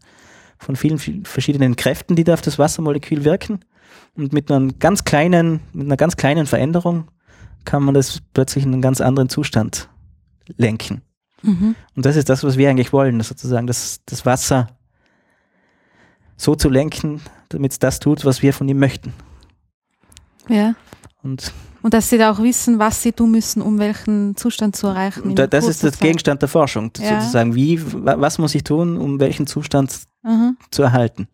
B: von vielen, vielen verschiedenen Kräften, die da auf das Wassermolekül wirken. Und mit einer ganz kleinen, mit einer ganz kleinen Veränderung kann man das plötzlich in einen ganz anderen Zustand lenken. Mhm. Und das ist das, was wir eigentlich wollen, sozusagen das, das Wasser so zu lenken, damit es das tut, was wir von ihm möchten.
A: Ja.
B: Und,
A: und dass sie da auch wissen, was sie tun müssen, um welchen Zustand zu erreichen.
B: Da, das ist der Gegenstand der Forschung, ja. sozusagen. Wie, was muss ich tun, um welchen Zustand mhm. zu erhalten?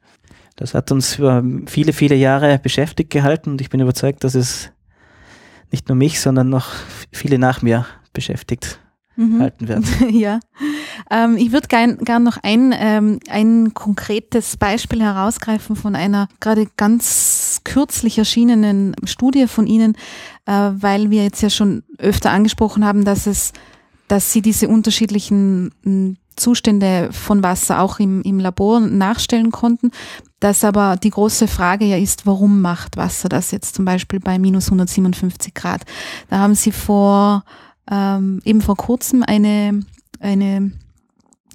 B: Das hat uns über viele, viele Jahre beschäftigt gehalten und ich bin überzeugt, dass es nicht nur mich, sondern noch viele nach mir beschäftigt mhm. halten werden. <laughs>
A: ja. Ähm, ich würde gern, gern noch ein, ähm, ein konkretes Beispiel herausgreifen von einer gerade ganz kürzlich erschienenen Studie von Ihnen, äh, weil wir jetzt ja schon öfter angesprochen haben, dass es, dass Sie diese unterschiedlichen Zustände von Wasser auch im, im Labor nachstellen konnten. Dass aber die große Frage ja ist, warum macht Wasser das jetzt zum Beispiel bei minus 157 Grad? Da haben Sie vor ähm, eben vor kurzem eine, eine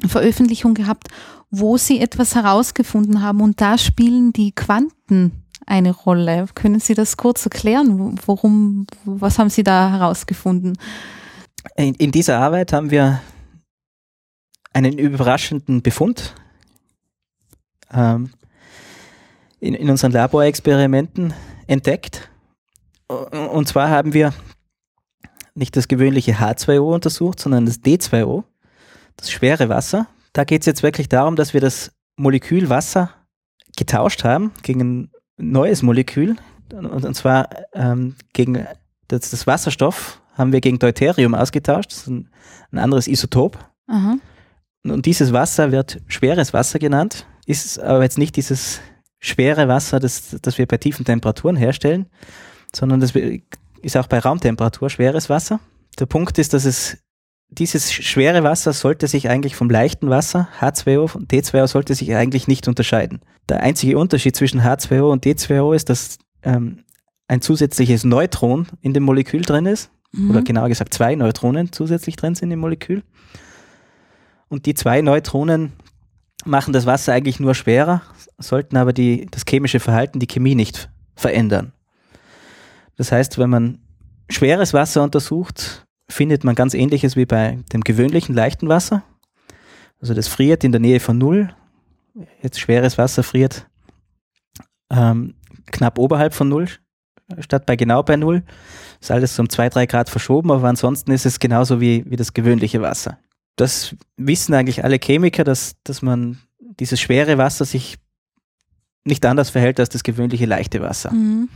A: Veröffentlichung gehabt, wo sie etwas herausgefunden haben und da spielen die Quanten eine Rolle. Können Sie das kurz erklären? Worum, was haben Sie da herausgefunden?
B: In, in dieser Arbeit haben wir einen überraschenden Befund ähm, in, in unseren Laborexperimenten entdeckt. Und zwar haben wir nicht das gewöhnliche H2O untersucht, sondern das D2O, das schwere Wasser. Da geht es jetzt wirklich darum, dass wir das Molekül Wasser getauscht haben gegen ein neues Molekül. Und, und zwar ähm, gegen das, das, Wasserstoff haben wir gegen Deuterium ausgetauscht. Das ist ein, ein anderes Isotop. Aha. Und dieses Wasser wird schweres Wasser genannt, ist aber jetzt nicht dieses schwere Wasser, das, das wir bei tiefen Temperaturen herstellen, sondern das ist auch bei Raumtemperatur schweres Wasser. Der Punkt ist, dass es dieses schwere Wasser sollte sich eigentlich vom leichten Wasser, H2O und D2O, sollte sich eigentlich nicht unterscheiden. Der einzige Unterschied zwischen H2O und D2O ist, dass ähm, ein zusätzliches Neutron in dem Molekül drin ist, mhm. oder genauer gesagt zwei Neutronen zusätzlich drin sind im Molekül. Und die zwei Neutronen machen das Wasser eigentlich nur schwerer, sollten aber die, das chemische Verhalten, die Chemie nicht verändern. Das heißt, wenn man schweres Wasser untersucht, findet man ganz ähnliches wie bei dem gewöhnlichen leichten Wasser. Also das friert in der Nähe von Null. Jetzt schweres Wasser friert ähm, knapp oberhalb von Null, statt bei genau bei Null. Ist alles um zwei, drei Grad verschoben, aber ansonsten ist es genauso wie, wie das gewöhnliche Wasser. Das wissen eigentlich alle Chemiker, dass, dass man dieses schwere Wasser sich nicht anders verhält als das gewöhnliche leichte Wasser. Mhm.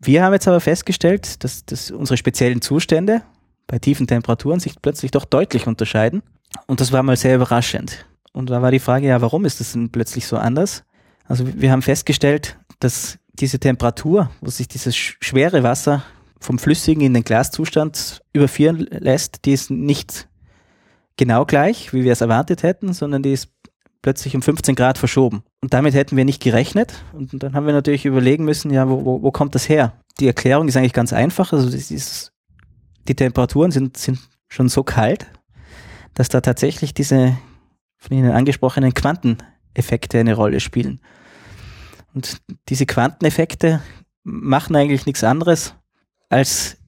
B: Wir haben jetzt aber festgestellt, dass, dass unsere speziellen Zustände bei tiefen Temperaturen sich plötzlich doch deutlich unterscheiden. Und das war mal sehr überraschend. Und da war die Frage, ja, warum ist das denn plötzlich so anders? Also wir haben festgestellt, dass diese Temperatur, wo sich dieses schwere Wasser vom flüssigen in den Glaszustand überführen lässt, die ist nicht genau gleich, wie wir es erwartet hätten, sondern die ist plötzlich um 15 Grad verschoben. Und damit hätten wir nicht gerechnet. Und dann haben wir natürlich überlegen müssen, ja, wo, wo, wo kommt das her? Die Erklärung ist eigentlich ganz einfach. Also ist, die Temperaturen sind, sind schon so kalt, dass da tatsächlich diese von Ihnen angesprochenen Quanteneffekte eine Rolle spielen. Und diese Quanteneffekte machen eigentlich nichts anderes, als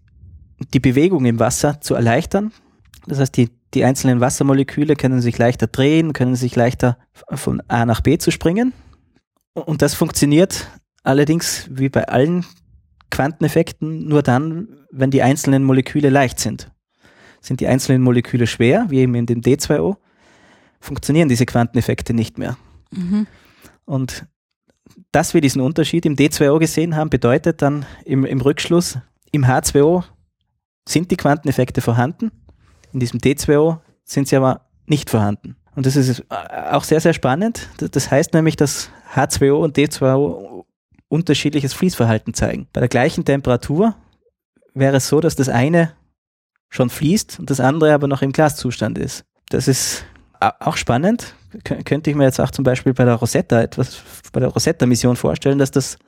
B: die Bewegung im Wasser zu erleichtern. Das heißt, die die einzelnen Wassermoleküle können sich leichter drehen, können sich leichter von A nach B zu springen. Und das funktioniert allerdings wie bei allen Quanteneffekten nur dann, wenn die einzelnen Moleküle leicht sind. Sind die einzelnen Moleküle schwer, wie eben in dem D2O, funktionieren diese Quanteneffekte nicht mehr. Mhm. Und dass wir diesen Unterschied im D2O gesehen haben, bedeutet dann im, im Rückschluss, im H2O sind die Quanteneffekte vorhanden in diesem D2O sind sie aber nicht vorhanden. Und das ist auch sehr, sehr spannend. Das heißt nämlich, dass H2O und D2O unterschiedliches Fließverhalten zeigen. Bei der gleichen Temperatur wäre es so, dass das eine schon fließt und das andere aber noch im Glaszustand ist. Das ist auch spannend. könnte ich mir jetzt auch zum Beispiel bei der Rosetta etwas, bei der Rosetta-Mission vorstellen, dass das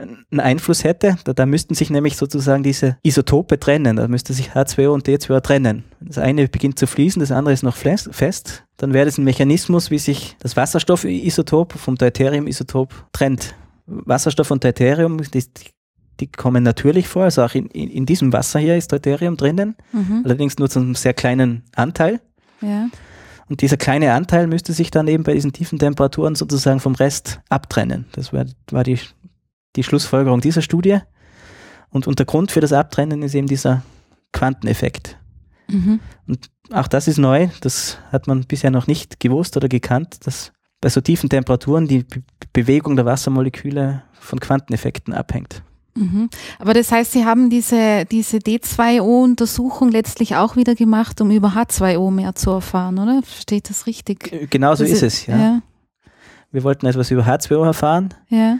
B: einen Einfluss hätte. Da, da, müssten sich nämlich sozusagen diese Isotope trennen. Da müsste sich H2O und D2O trennen. Das eine beginnt zu fließen, das andere ist noch fest. Dann wäre das ein Mechanismus, wie sich das Wasserstoffisotop vom Deuteriumisotop trennt. Wasserstoff und Deuterium, die, die kommen natürlich vor. Also auch in, in, in diesem Wasser hier ist Deuterium drinnen. Mhm. Allerdings nur zu einem sehr kleinen Anteil. Ja. Und dieser kleine Anteil müsste sich dann eben bei diesen tiefen Temperaturen sozusagen vom Rest abtrennen. Das war, war die die Schlussfolgerung dieser Studie. Und, und der Grund für das Abtrennen ist eben dieser Quanteneffekt. Mhm. Und auch das ist neu, das hat man bisher noch nicht gewusst oder gekannt, dass bei so tiefen Temperaturen die Be Bewegung der Wassermoleküle von Quanteneffekten abhängt.
A: Mhm. Aber das heißt, Sie haben diese, diese D2O-Untersuchung letztlich auch wieder gemacht, um über H2O mehr zu erfahren, oder? Versteht das richtig?
B: Genau so ist es, ja. ja. Wir wollten etwas über H2O erfahren. Ja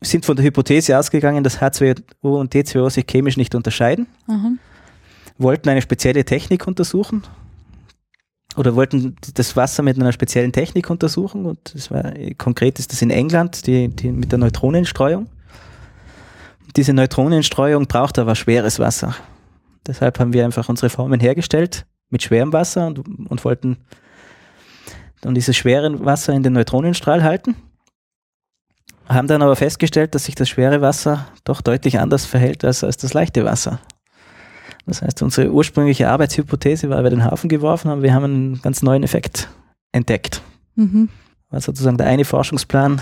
B: sind von der Hypothese ausgegangen, dass H2O und D2O sich chemisch nicht unterscheiden, mhm. wollten eine spezielle Technik untersuchen oder wollten das Wasser mit einer speziellen Technik untersuchen und das war, konkret ist das in England, die, die mit der Neutronenstreuung. Diese Neutronenstreuung braucht aber schweres Wasser. Deshalb haben wir einfach unsere Formen hergestellt mit schwerem Wasser und, und wollten dann dieses schwere Wasser in den Neutronenstrahl halten haben dann aber festgestellt, dass sich das schwere Wasser doch deutlich anders verhält als, als das leichte Wasser. Das heißt, unsere ursprüngliche Arbeitshypothese war über den Haufen geworfen, aber wir haben einen ganz neuen Effekt entdeckt. Mhm. War sozusagen der eine Forschungsplan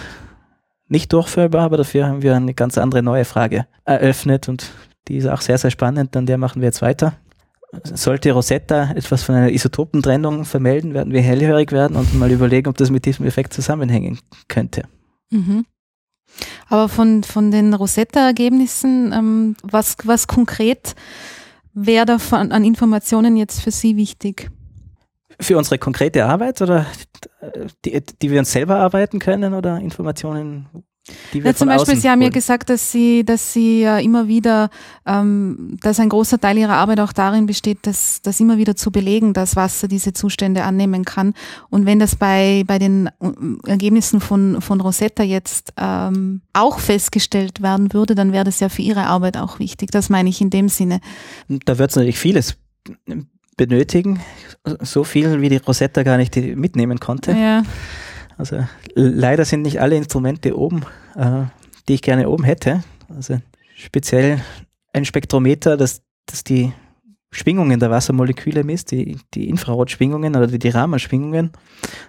B: nicht durchführbar, aber dafür haben wir eine ganz andere neue Frage eröffnet und die ist auch sehr, sehr spannend, an der machen wir jetzt weiter. Sollte Rosetta etwas von einer Isotopentrennung vermelden, werden wir hellhörig werden und mal überlegen, ob das mit diesem Effekt zusammenhängen könnte. Mhm.
A: Aber von, von den Rosetta-Ergebnissen, ähm, was, was konkret wäre da an Informationen jetzt für Sie wichtig?
B: Für unsere konkrete Arbeit oder die, die wir uns selber arbeiten können oder Informationen,
A: ja, zum Beispiel, Sie haben ja gesagt, dass Sie, dass Sie ja immer wieder, ähm, dass ein großer Teil Ihrer Arbeit auch darin besteht, dass das immer wieder zu belegen, dass Wasser diese Zustände annehmen kann. Und wenn das bei, bei den äh, Ergebnissen von, von Rosetta jetzt ähm, auch festgestellt werden würde, dann wäre das ja für Ihre Arbeit auch wichtig. Das meine ich in dem Sinne.
B: Da wird es natürlich vieles benötigen, so viel wie die Rosetta gar nicht mitnehmen konnte. Ja. Also leider sind nicht alle Instrumente oben, äh, die ich gerne oben hätte. Also speziell ein Spektrometer, das, das die Schwingungen der Wassermoleküle misst, die, die Infrarotschwingungen oder die, Raman-Schwingungen.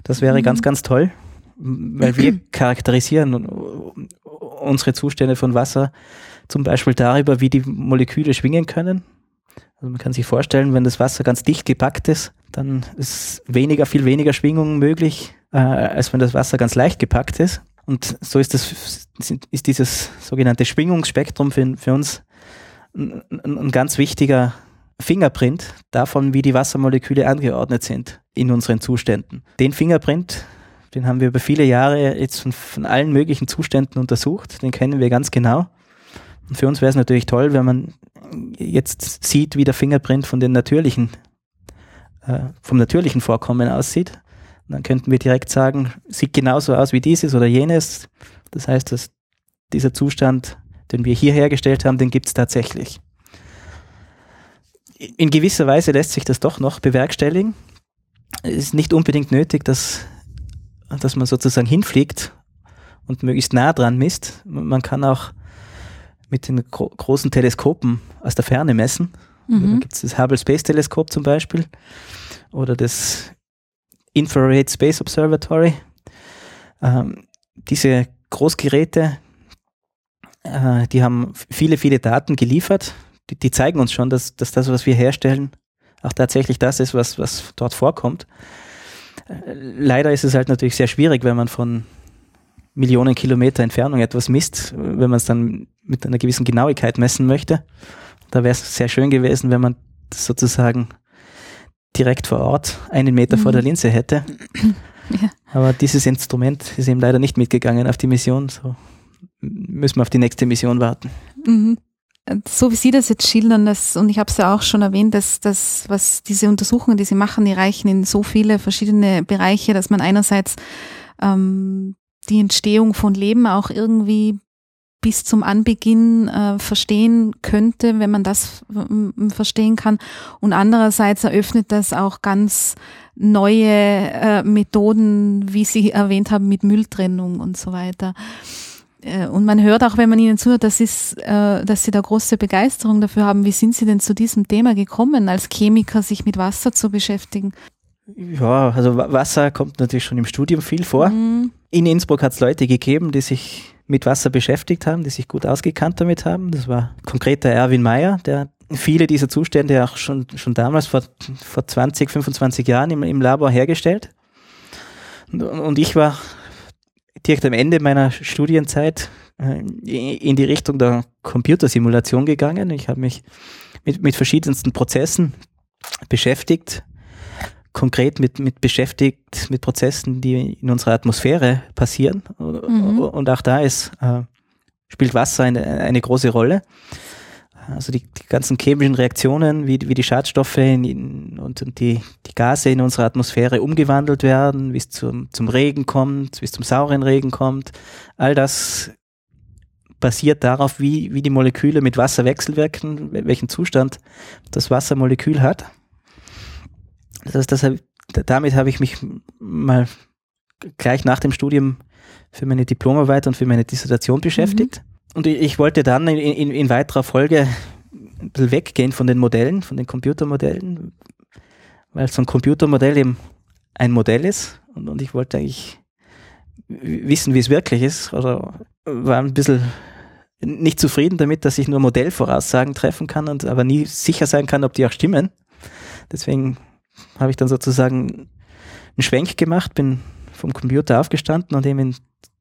B: Das wäre mhm. ganz, ganz toll, weil wir <clears throat> charakterisieren unsere Zustände von Wasser zum Beispiel darüber, wie die Moleküle schwingen können. Also man kann sich vorstellen, wenn das Wasser ganz dicht gepackt ist, dann ist weniger, viel weniger Schwingungen möglich, äh, als wenn das Wasser ganz leicht gepackt ist. Und so ist das, ist dieses sogenannte Schwingungsspektrum für, für uns ein, ein ganz wichtiger Fingerprint davon, wie die Wassermoleküle angeordnet sind in unseren Zuständen. Den Fingerprint, den haben wir über viele Jahre jetzt von, von allen möglichen Zuständen untersucht, den kennen wir ganz genau. Und für uns wäre es natürlich toll, wenn man jetzt sieht, wie der Fingerprint von den natürlichen, äh, vom natürlichen Vorkommen aussieht. Dann könnten wir direkt sagen, sieht genauso aus wie dieses oder jenes. Das heißt, dass dieser Zustand, den wir hier hergestellt haben, den gibt es tatsächlich. In gewisser Weise lässt sich das doch noch bewerkstelligen. Es ist nicht unbedingt nötig, dass, dass man sozusagen hinfliegt und möglichst nah dran misst. Man kann auch mit den gro großen Teleskopen aus der Ferne messen. Mhm. Da gibt es das Hubble Space Teleskop zum Beispiel oder das Infrared Space Observatory. Ähm, diese Großgeräte, äh, die haben viele, viele Daten geliefert. Die, die zeigen uns schon, dass, dass, das, was wir herstellen, auch tatsächlich das ist, was, was dort vorkommt. Äh, leider ist es halt natürlich sehr schwierig, wenn man von Millionen Kilometer Entfernung etwas misst, wenn man es dann mit einer gewissen Genauigkeit messen möchte. Da wäre es sehr schön gewesen, wenn man sozusagen direkt vor Ort einen Meter mhm. vor der. Linse hätte. <clears throat> Ja. Aber dieses Instrument ist eben leider nicht mitgegangen auf die Mission. So müssen wir auf die nächste Mission warten. Mhm.
A: so wie Sie das jetzt schildern, das, und ich habe es ja auch schon erwähnt, dass das, was diese Untersuchungen, die Sie machen, die reichen in so viele verschiedene Bereiche, dass man einerseits ähm, die Entstehung von Leben auch irgendwie bis zum Anbeginn äh, verstehen könnte, wenn man das äh, verstehen kann. Und andererseits eröffnet das auch ganz neue äh, Methoden, wie Sie erwähnt haben, mit Mülltrennung und so weiter. Äh, und man hört auch, wenn man ihnen zuhört, das ist, äh, dass sie da große Begeisterung dafür haben. Wie sind Sie denn zu diesem Thema gekommen, als Chemiker sich mit Wasser zu beschäftigen?
B: Ja, also Wasser kommt natürlich schon im Studium viel vor. Mhm. In Innsbruck hat es Leute gegeben, die sich mit Wasser beschäftigt haben, die sich gut ausgekannt damit haben. Das war konkret der Erwin Mayer, der viele dieser Zustände auch schon, schon damals vor, vor 20, 25 Jahren im, im Labor hergestellt. Und, und ich war direkt am Ende meiner Studienzeit äh, in die Richtung der Computersimulation gegangen. Ich habe mich mit, mit verschiedensten Prozessen beschäftigt, konkret mit, mit beschäftigt mit Prozessen, die in unserer Atmosphäre passieren. Mhm. Und auch da ist, äh, spielt Wasser eine, eine große Rolle. Also die, die ganzen chemischen Reaktionen, wie, wie die Schadstoffe in, in, und, und die, die Gase in unserer Atmosphäre umgewandelt werden, wie es zum, zum Regen kommt, wie es zum sauren Regen kommt, all das basiert darauf, wie, wie die Moleküle mit Wasser wechselwirken, welchen Zustand das Wassermolekül hat. Das, das, damit habe ich mich mal gleich nach dem Studium für meine Diplomarbeit und für meine Dissertation beschäftigt. Mhm. Und ich wollte dann in, in, in weiterer Folge ein bisschen weggehen von den Modellen, von den Computermodellen, weil so ein Computermodell eben ein Modell ist und, und ich wollte eigentlich wissen, wie es wirklich ist oder war ein bisschen nicht zufrieden damit, dass ich nur Modellvoraussagen treffen kann und aber nie sicher sein kann, ob die auch stimmen. Deswegen habe ich dann sozusagen einen Schwenk gemacht, bin vom Computer aufgestanden und eben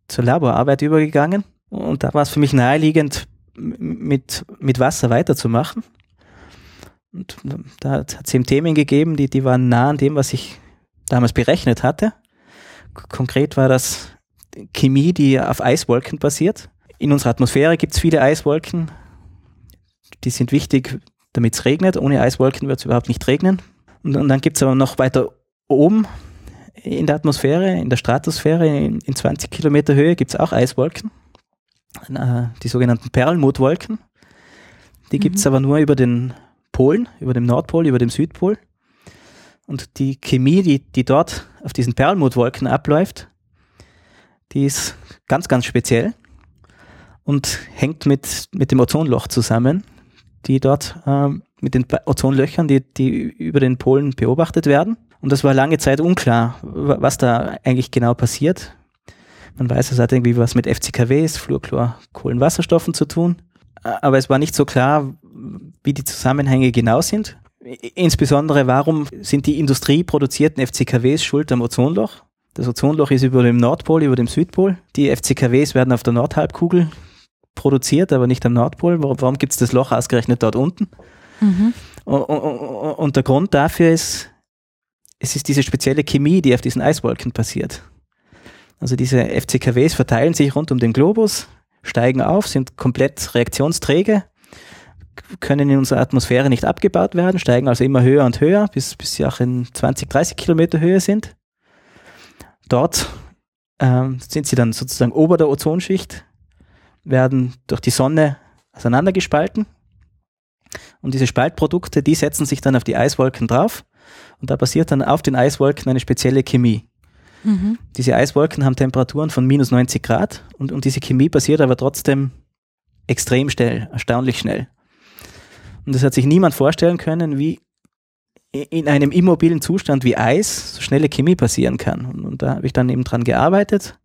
B: zur Laborarbeit übergegangen und da war es für mich naheliegend, mit, mit Wasser weiterzumachen. Und da hat es eben Themen gegeben, die, die waren nah an dem, was ich damals berechnet hatte. Konkret war das Chemie, die auf Eiswolken basiert. In unserer Atmosphäre gibt es viele Eiswolken. Die sind wichtig, damit es regnet. Ohne Eiswolken wird es überhaupt nicht regnen. Und, und dann gibt es aber noch weiter oben in der Atmosphäre, in der Stratosphäre, in, in 20 Kilometer Höhe gibt es auch Eiswolken. Äh, die sogenannten Perlmuttwolken. Die mhm. gibt es aber nur über den Polen, über dem Nordpol, über dem Südpol. Und die Chemie, die, die dort auf diesen Perlmuttwolken abläuft, die ist ganz, ganz speziell und hängt mit, mit dem Ozonloch zusammen, die dort äh, mit den Ozonlöchern, die, die über den Polen beobachtet werden. Und das war lange Zeit unklar, was da eigentlich genau passiert. Man weiß, es hat irgendwie was mit FCKWs, Fluorchlor, Kohlenwasserstoffen zu tun. Aber es war nicht so klar, wie die Zusammenhänge genau sind. Insbesondere, warum sind die industrieproduzierten FCKWs schuld am Ozonloch? Das Ozonloch ist über dem Nordpol, über dem Südpol. Die FCKWs werden auf der Nordhalbkugel produziert, aber nicht am Nordpol. Warum, gibt es das Loch ausgerechnet dort unten? Mhm. Und, und, und der Grund dafür ist, es ist diese spezielle Chemie, die auf diesen Eiswolken passiert. Also diese FCKWs verteilen sich rund um den Globus, steigen auf, sind komplett reaktionsträge, können in unserer Atmosphäre nicht abgebaut werden, steigen also immer höher und höher, bis, bis sie auch in 20, 30 Kilometer Höhe sind. Dort ähm, sind sie dann sozusagen ober der Ozonschicht, werden durch die Sonne auseinandergespalten. Und diese Spaltprodukte, die setzen sich dann auf die Eiswolken drauf. Und da passiert dann auf den Eiswolken eine spezielle Chemie. Mhm. Diese Eiswolken haben Temperaturen von minus 90 Grad und, und diese Chemie passiert aber trotzdem extrem schnell, erstaunlich schnell. Und das hat sich niemand vorstellen können, wie in einem immobilen Zustand wie Eis so schnelle Chemie passieren kann. Und, und da habe ich dann eben dran gearbeitet.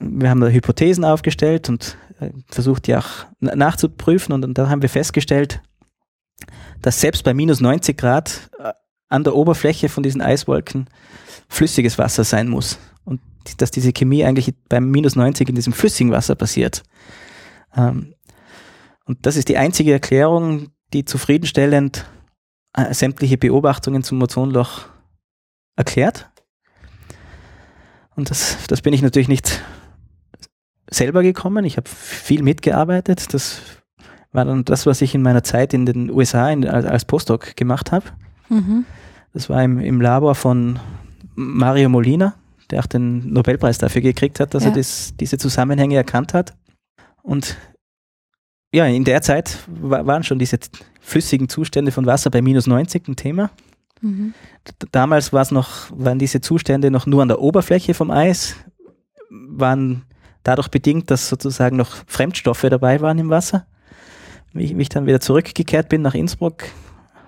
B: Wir haben da Hypothesen aufgestellt und äh, versucht, die auch nachzuprüfen. Und, und dann haben wir festgestellt, dass selbst bei minus 90 Grad äh, an der Oberfläche von diesen Eiswolken flüssiges Wasser sein muss. Und dass diese Chemie eigentlich beim minus 90 in diesem flüssigen Wasser passiert. Ähm, und das ist die einzige Erklärung, die zufriedenstellend äh, sämtliche Beobachtungen zum Ozonloch erklärt. Und das, das bin ich natürlich nicht selber gekommen. Ich habe viel mitgearbeitet. Das war dann das, was ich in meiner Zeit in den USA in, als, als Postdoc gemacht habe. Mhm. Das war im, im Labor von Mario Molina, der auch den Nobelpreis dafür gekriegt hat, dass ja. er das, diese Zusammenhänge erkannt hat. Und ja, in der Zeit waren schon diese flüssigen Zustände von Wasser bei minus 90 ein Thema. Mhm. Damals war es noch, waren diese Zustände noch nur an der Oberfläche vom Eis, waren dadurch bedingt, dass sozusagen noch Fremdstoffe dabei waren im Wasser. Wie, wie ich dann wieder zurückgekehrt bin nach Innsbruck,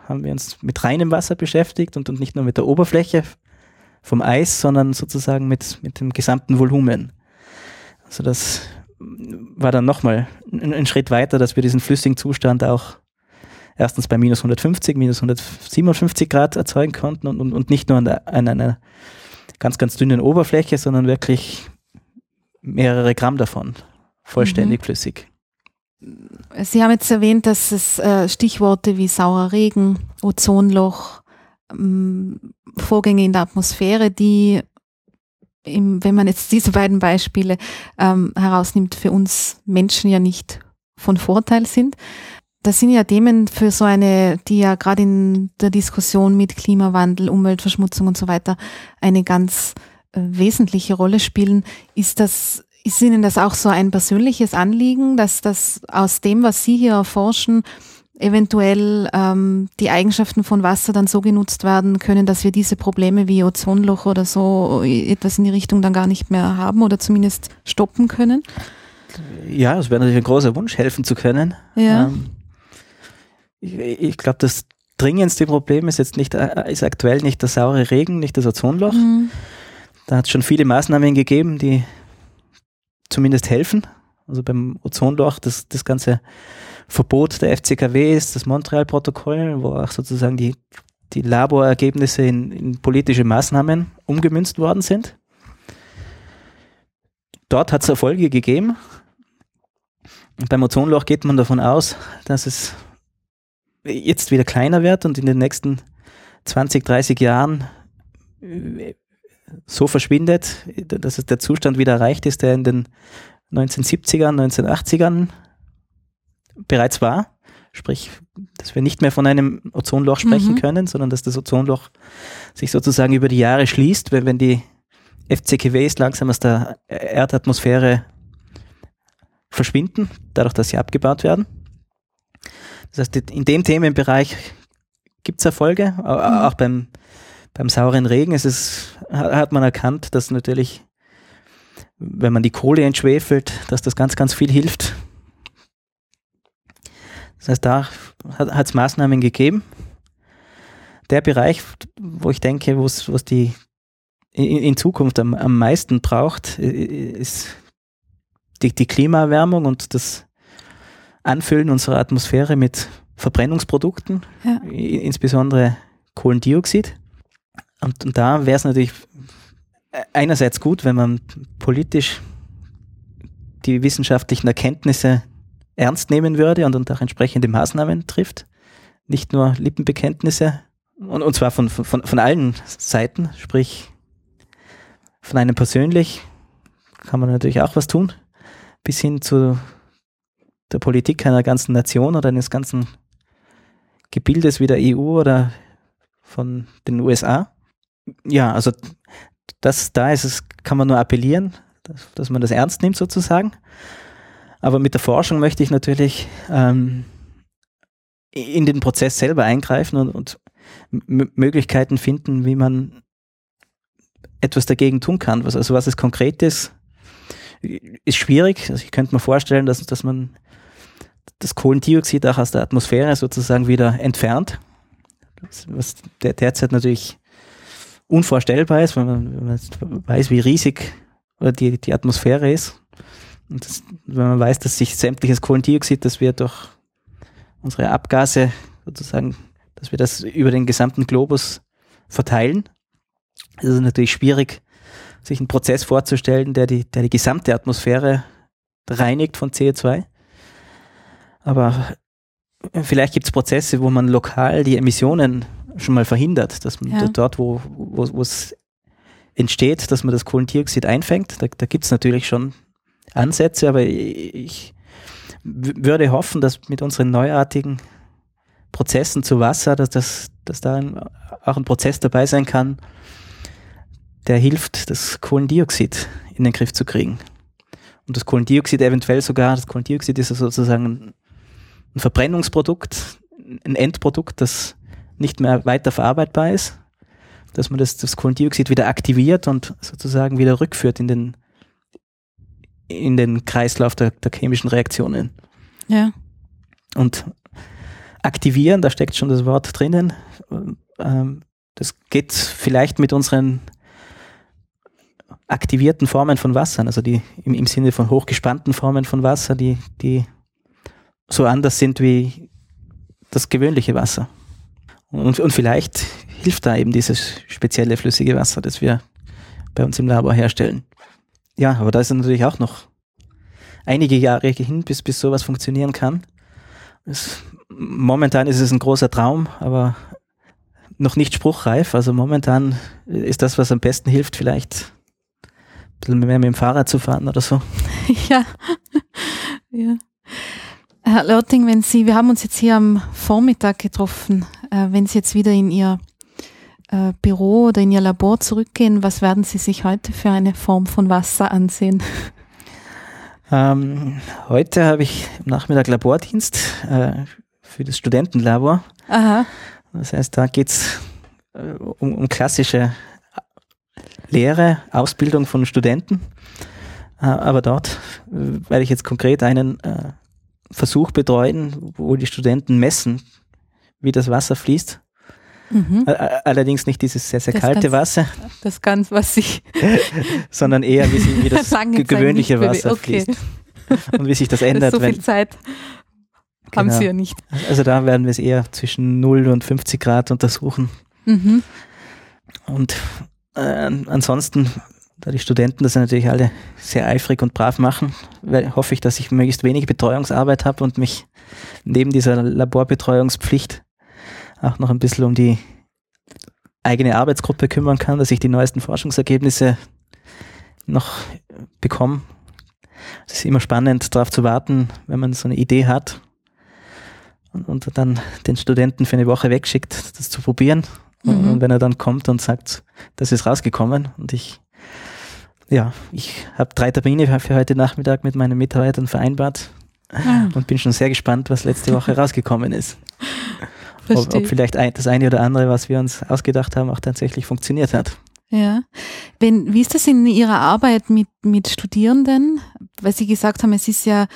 B: haben wir uns mit reinem Wasser beschäftigt und, und nicht nur mit der Oberfläche vom Eis, sondern sozusagen mit, mit dem gesamten Volumen. Also das war dann nochmal ein, ein Schritt weiter, dass wir diesen flüssigen Zustand auch erstens bei minus 150, minus 157 Grad erzeugen konnten und, und, und nicht nur an, der, an einer ganz, ganz dünnen Oberfläche, sondern wirklich mehrere Gramm davon vollständig mhm. flüssig.
A: Sie haben jetzt erwähnt, dass es äh, Stichworte wie saurer Regen, Ozonloch, ähm, Vorgänge in der Atmosphäre, die, im, wenn man jetzt diese beiden Beispiele ähm, herausnimmt, für uns Menschen ja nicht von Vorteil sind. Das sind ja Themen für so eine, die ja gerade in der Diskussion mit Klimawandel, Umweltverschmutzung und so weiter eine ganz wesentliche Rolle spielen. Ist das ist Ihnen das auch so ein persönliches Anliegen, dass das aus dem, was Sie hier erforschen, eventuell ähm, die Eigenschaften von Wasser dann so genutzt werden können, dass wir diese Probleme wie Ozonloch oder so etwas in die Richtung dann gar nicht mehr haben oder zumindest stoppen können?
B: Ja, es wäre natürlich ein großer Wunsch, helfen zu können. Ja. Ähm, ich, ich glaube, das dringendste Problem ist jetzt nicht, äh, ist aktuell nicht der saure Regen, nicht das Ozonloch. Mhm. Da hat es schon viele Maßnahmen gegeben, die zumindest helfen. Also beim Ozonloch, das, das ganze Verbot der FCKW ist das Montreal-Protokoll, wo auch sozusagen die, die Laborergebnisse in, in politische Maßnahmen umgemünzt worden sind. Dort hat es Erfolge gegeben. Und beim Ozonloch geht man davon aus, dass es jetzt wieder kleiner wird und in den nächsten 20, 30 Jahren so verschwindet, dass es der Zustand wieder erreicht ist, der in den 1970ern, 1980ern bereits war. Sprich, dass wir nicht mehr von einem Ozonloch sprechen mhm. können, sondern dass das Ozonloch sich sozusagen über die Jahre schließt, wenn, wenn die FCKWs langsam aus der Erdatmosphäre verschwinden, dadurch, dass sie abgebaut werden. Das heißt, in dem Themenbereich gibt es Erfolge, mhm. auch beim beim sauren Regen ist es, hat man erkannt, dass natürlich, wenn man die Kohle entschwefelt, dass das ganz, ganz viel hilft. Das heißt, da hat es Maßnahmen gegeben. Der Bereich, wo ich denke, wo es die in, in Zukunft am, am meisten braucht, ist die, die Klimaerwärmung und das Anfüllen unserer Atmosphäre mit Verbrennungsprodukten, ja. insbesondere Kohlendioxid. Und, und da wäre es natürlich einerseits gut, wenn man politisch die wissenschaftlichen Erkenntnisse ernst nehmen würde und, und auch entsprechende Maßnahmen trifft. Nicht nur Lippenbekenntnisse, und, und zwar von, von, von allen Seiten, sprich von einem persönlich kann man natürlich auch was tun, bis hin zu der Politik einer ganzen Nation oder eines ganzen Gebildes wie der EU oder von den USA ja, also das, da ist es, kann man nur appellieren, dass, dass man das ernst nimmt sozusagen. Aber mit der Forschung möchte ich natürlich ähm, in den Prozess selber eingreifen und, und Möglichkeiten finden, wie man etwas dagegen tun kann. Was, also was es konkret ist, ist schwierig. Also ich könnte mir vorstellen, dass, dass man das Kohlendioxid auch aus der Atmosphäre sozusagen wieder entfernt. Was derzeit natürlich unvorstellbar ist, wenn man, weiß, wie riesig die, die Atmosphäre ist. Und das, wenn man weiß, dass sich sämtliches Kohlendioxid, das wir durch unsere Abgase sozusagen, dass wir das über den gesamten Globus verteilen, ist es natürlich schwierig, sich einen Prozess vorzustellen, der die, der die gesamte Atmosphäre reinigt von CO2. Aber vielleicht gibt es Prozesse, wo man lokal die Emissionen schon mal verhindert, dass man ja. dort, wo, es entsteht, dass man das Kohlendioxid einfängt. Da, da gibt es natürlich schon Ansätze, aber ich würde hoffen, dass mit unseren neuartigen Prozessen zu Wasser, dass, das, dass da auch ein Prozess dabei sein kann, der hilft, das Kohlendioxid in den Griff zu kriegen. Und das Kohlendioxid eventuell sogar, das Kohlendioxid ist sozusagen ein Verbrennungsprodukt, ein Endprodukt, das nicht mehr weiter verarbeitbar ist, dass man das, das Kohlendioxid wieder aktiviert und sozusagen wieder rückführt in den, in den Kreislauf der, der chemischen Reaktionen.
A: Ja.
B: Und aktivieren, da steckt schon das Wort drinnen. Ähm, das geht vielleicht mit unseren aktivierten Formen von Wasser, also die im, im Sinne von hochgespannten Formen von Wasser, die, die so anders sind wie das gewöhnliche Wasser. Und, und vielleicht hilft da eben dieses spezielle flüssige Wasser, das wir bei uns im Labor herstellen. Ja, aber da ist natürlich auch noch einige Jahre hin, bis, bis sowas funktionieren kann. Es, momentan ist es ein großer Traum, aber noch nicht spruchreif. Also momentan ist das, was am besten hilft, vielleicht ein bisschen mehr mit dem Fahrrad zu fahren oder so. <laughs>
A: Ja. ja. Herr Lörting, wenn Sie, wir haben uns jetzt hier am Vormittag getroffen, wenn Sie jetzt wieder in Ihr äh, Büro oder in Ihr Labor zurückgehen, was werden Sie sich heute für eine Form von Wasser ansehen?
B: Ähm, heute habe ich am Nachmittag Labordienst äh, für das Studentenlabor.
A: Aha.
B: Das heißt, da geht's äh, um, um klassische Lehre, Ausbildung von Studenten. Äh, aber dort äh, werde ich jetzt konkret einen äh, Versuch betreuen, wo die Studenten messen, wie das Wasser fließt. Mhm. Allerdings nicht dieses sehr, sehr das kalte ganz, Wasser.
A: Das ganz, was ich. <laughs>
B: sondern eher, wie, sie, wie <laughs> das gewöhnliche Wasser okay. fließt. Und wie sich das <laughs> ändert.
A: so viel Zeit haben genau. sie ja nicht.
B: Also da werden wir es eher zwischen 0 und 50 Grad untersuchen. Mhm. Und äh, ansonsten da die Studenten das natürlich alle sehr eifrig und brav machen, hoffe ich, dass ich möglichst wenig Betreuungsarbeit habe und mich neben dieser Laborbetreuungspflicht auch noch ein bisschen um die eigene Arbeitsgruppe kümmern kann, dass ich die neuesten Forschungsergebnisse noch bekomme. Es ist immer spannend, darauf zu warten, wenn man so eine Idee hat und, und dann den Studenten für eine Woche wegschickt, das zu probieren. Mhm. Und wenn er dann kommt und sagt, das ist rausgekommen und ich ja, ich habe drei Termine für heute Nachmittag mit meinen Mitarbeitern vereinbart ah. und bin schon sehr gespannt, was letzte Woche <laughs> rausgekommen ist. Ob, ob, vielleicht ein, das eine oder andere, was wir uns ausgedacht haben, auch tatsächlich funktioniert hat.
A: Ja. Wenn, wie ist das in Ihrer Arbeit mit, mit Studierenden? Weil Sie gesagt haben, es ist ja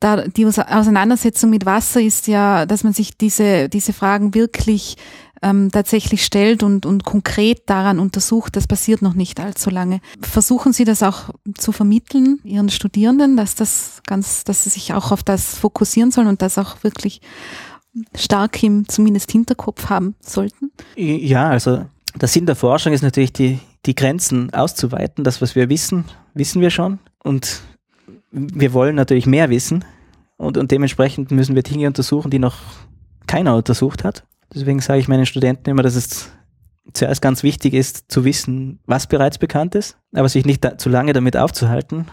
A: da die Auseinandersetzung mit Wasser ist ja, dass man sich diese, diese Fragen wirklich ähm, tatsächlich stellt und, und konkret daran untersucht, das passiert noch nicht allzu lange. Versuchen Sie das auch zu vermitteln, Ihren Studierenden, dass das ganz, dass sie sich auch auf das fokussieren sollen und das auch wirklich stark im zumindest Hinterkopf haben sollten?
B: Ja, also der Sinn der Forschung ist natürlich, die, die Grenzen auszuweiten. Das, was wir wissen, wissen wir schon. Und wir wollen natürlich mehr wissen. Und, und dementsprechend müssen wir Dinge untersuchen, die noch keiner untersucht hat. Deswegen sage ich meinen Studenten immer, dass es zuerst ganz wichtig ist, zu wissen, was bereits bekannt ist, aber sich nicht zu lange damit aufzuhalten,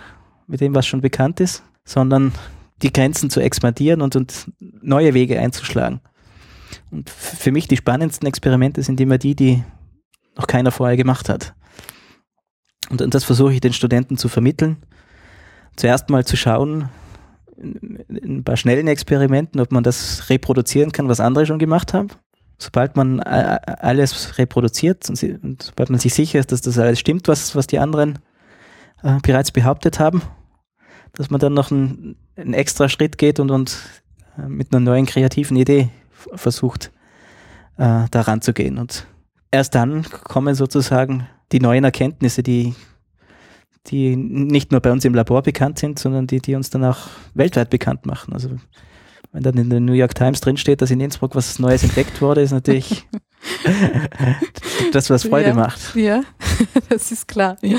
B: mit dem, was schon bekannt ist, sondern die Grenzen zu expandieren und, und neue Wege einzuschlagen. Und für mich die spannendsten Experimente sind immer die, die noch keiner vorher gemacht hat. Und, und das versuche ich den Studenten zu vermitteln. Zuerst mal zu schauen, in, in ein paar schnellen Experimenten, ob man das reproduzieren kann, was andere schon gemacht haben sobald man alles reproduziert und, sie, und, sobald man sich sicher ist, dass das alles stimmt, was, was die anderen äh, bereits behauptet haben, dass man dann noch einen, einen extra Schritt geht und, und mit einer neuen kreativen Idee versucht, äh, da ranzugehen. Und erst dann kommen sozusagen die neuen Erkenntnisse, die, die nicht nur bei uns im Labor bekannt sind, sondern die, die uns dann auch weltweit bekannt machen. Also wenn dann in der New York Times drinsteht, dass in Innsbruck was Neues entdeckt wurde, ist natürlich <laughs> <laughs> das, was Freude
A: ja,
B: macht.
A: Ja, <laughs> das ist klar. Ja.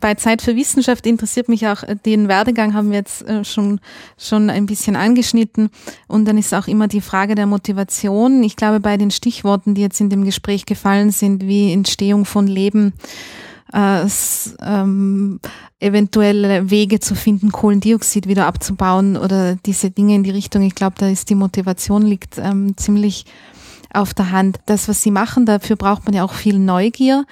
A: Bei Zeit für Wissenschaft interessiert mich auch, äh, den Werdegang haben wir jetzt äh, schon, schon ein bisschen angeschnitten. Und dann ist auch immer die Frage der Motivation. Ich glaube, bei den Stichworten, die jetzt in dem Gespräch gefallen sind, wie Entstehung von Leben, äh, ähm, eventuelle Wege zu finden, Kohlendioxid wieder abzubauen oder diese Dinge in die Richtung. Ich glaube, da ist die Motivation liegt ähm, ziemlich auf der Hand. Das, was sie machen, dafür braucht man ja auch viel Neugier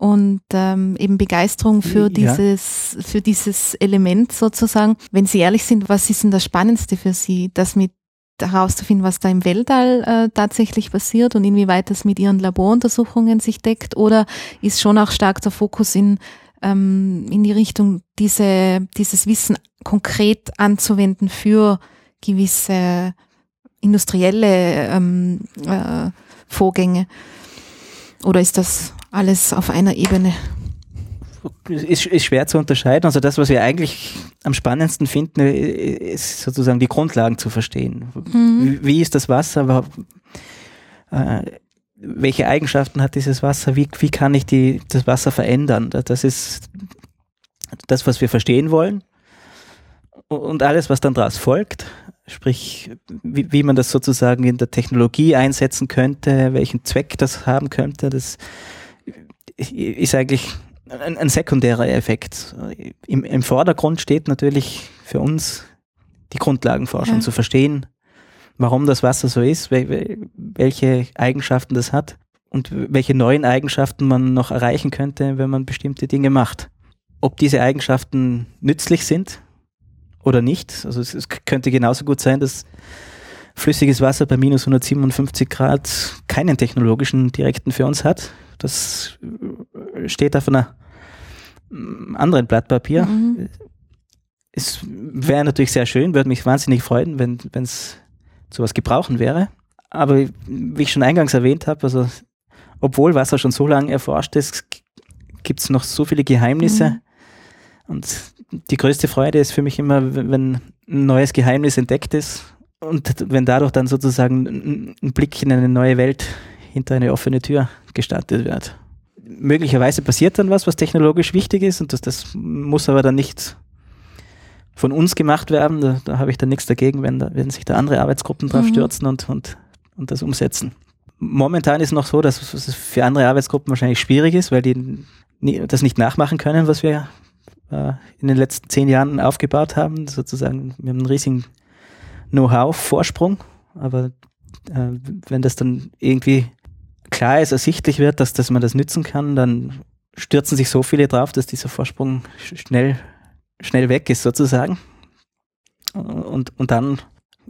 A: und ähm, eben Begeisterung für dieses ja. für dieses Element sozusagen. Wenn Sie ehrlich sind, was ist denn das Spannendste für Sie, das mit herauszufinden, was da im Weltall äh, tatsächlich passiert und inwieweit das mit Ihren Laboruntersuchungen sich deckt? Oder ist schon auch stark der Fokus in, ähm, in die Richtung, diese, dieses Wissen konkret anzuwenden für gewisse industrielle ähm, äh, Vorgänge? Oder ist das alles auf einer Ebene?
B: ist, ist schwer zu unterscheiden. Also das, was wir eigentlich am spannendsten finden, ist sozusagen die Grundlagen zu verstehen. Mhm. Wie, wie, ist das Wasser? Äh, welche Eigenschaften hat dieses Wasser? Wie, wie kann ich die, das Wasser verändern? Das ist das, was wir verstehen wollen. Und alles, was dann daraus folgt, sprich, wie, wie man das sozusagen in der Technologie einsetzen könnte, welchen Zweck das haben könnte, das ist eigentlich ein, ein sekundärer Effekt. Im, Im, Vordergrund steht natürlich für uns die Grundlagenforschung ja. zu verstehen, warum das Wasser so ist, welche Eigenschaften das hat und welche neuen Eigenschaften man noch erreichen könnte, wenn man bestimmte Dinge macht. Ob diese Eigenschaften nützlich sind oder nicht. Also es, es könnte genauso gut sein, dass flüssiges Wasser bei minus 157 Grad keinen technologischen direkten für uns hat. Das steht auf einer anderen Blatt Papier. Mhm. Es wäre natürlich sehr schön, würde mich wahnsinnig freuen, wenn es sowas gebrauchen wäre. Aber wie ich schon eingangs erwähnt habe, also obwohl Wasser schon so lange erforscht ist, gibt es noch so viele Geheimnisse. Mhm. Und die größte Freude ist für mich immer, wenn ein neues Geheimnis entdeckt ist und wenn dadurch dann sozusagen ein Blick in eine neue Welt hinter eine offene Tür gestartet wird möglicherweise passiert dann was, was technologisch wichtig ist und das, das muss aber dann nicht von uns gemacht werden. Da, da habe ich dann nichts dagegen, wenn, da, wenn sich da andere Arbeitsgruppen drauf mhm. stürzen und, und, und das umsetzen. Momentan ist noch so, dass es für andere Arbeitsgruppen wahrscheinlich schwierig ist, weil die das nicht nachmachen können, was wir äh, in den letzten zehn Jahren aufgebaut haben. Sozusagen, wir haben einen riesigen Know-how-Vorsprung, aber äh, wenn das dann irgendwie klar ist, ersichtlich wird, dass, dass man das nützen kann, dann stürzen sich so viele drauf, dass dieser Vorsprung schnell, schnell weg ist sozusagen. Und, und dann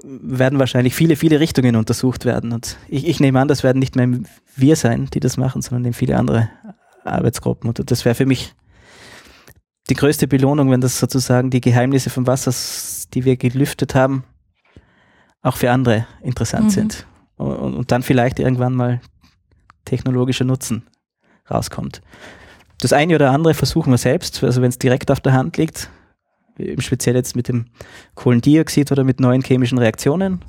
B: werden wahrscheinlich viele, viele Richtungen untersucht werden. Und ich, ich nehme an, das werden nicht mehr wir sein, die das machen, sondern eben viele andere Arbeitsgruppen. Und das wäre für mich die größte Belohnung, wenn das sozusagen die Geheimnisse vom Wasser, die wir gelüftet haben, auch für andere interessant mhm. sind. Und, und, dann vielleicht irgendwann mal technologischer Nutzen rauskommt. Das eine oder andere versuchen wir selbst, also wenn es direkt auf der Hand liegt, speziell jetzt mit dem Kohlendioxid oder mit neuen chemischen Reaktionen.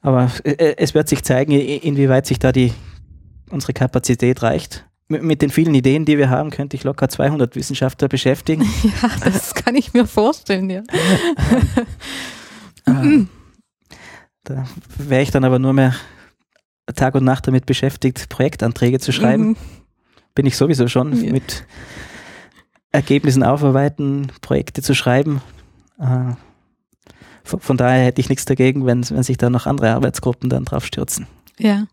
B: Aber äh, es wird sich zeigen, inwieweit sich da die, unsere Kapazität reicht. Mit den vielen Ideen, die wir haben, könnte ich locker 200 Wissenschaftler beschäftigen. <laughs>
A: Ja, das <laughs> kann ich mir vorstellen, ja.
B: da wäre ich dann aber nur mehr Tag und Nacht damit beschäftigt, Projektanträge zu schreiben. Mhm. Bin ich sowieso schon ja. mit Ergebnissen aufarbeiten, Projekte zu schreiben. Äh, von, daher hätte ich nichts dagegen, wenn, wenn sich da noch andere Arbeitsgruppen dann drauf stürzen.
A: Ja.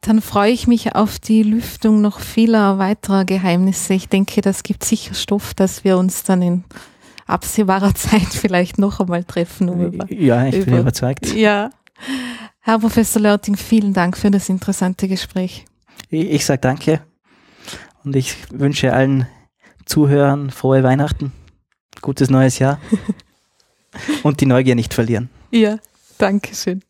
A: Dann freue ich mich auf die Lüftung noch vieler weiterer Geheimnisse. Ich denke, das gibt sicher Stoff, dass wir uns dann in absehbarer <laughs> Zeit vielleicht noch einmal treffen. Um
B: über, ja, ich über, bin überzeugt.
A: Ja. Herr Professor Lörting, vielen Dank für das interessante Gespräch.
B: Ich, ich sage danke und ich wünsche allen Zuhörern frohe Weihnachten, gutes neues Jahr <laughs> und die Neugier nicht verlieren.
A: Ja, danke schön.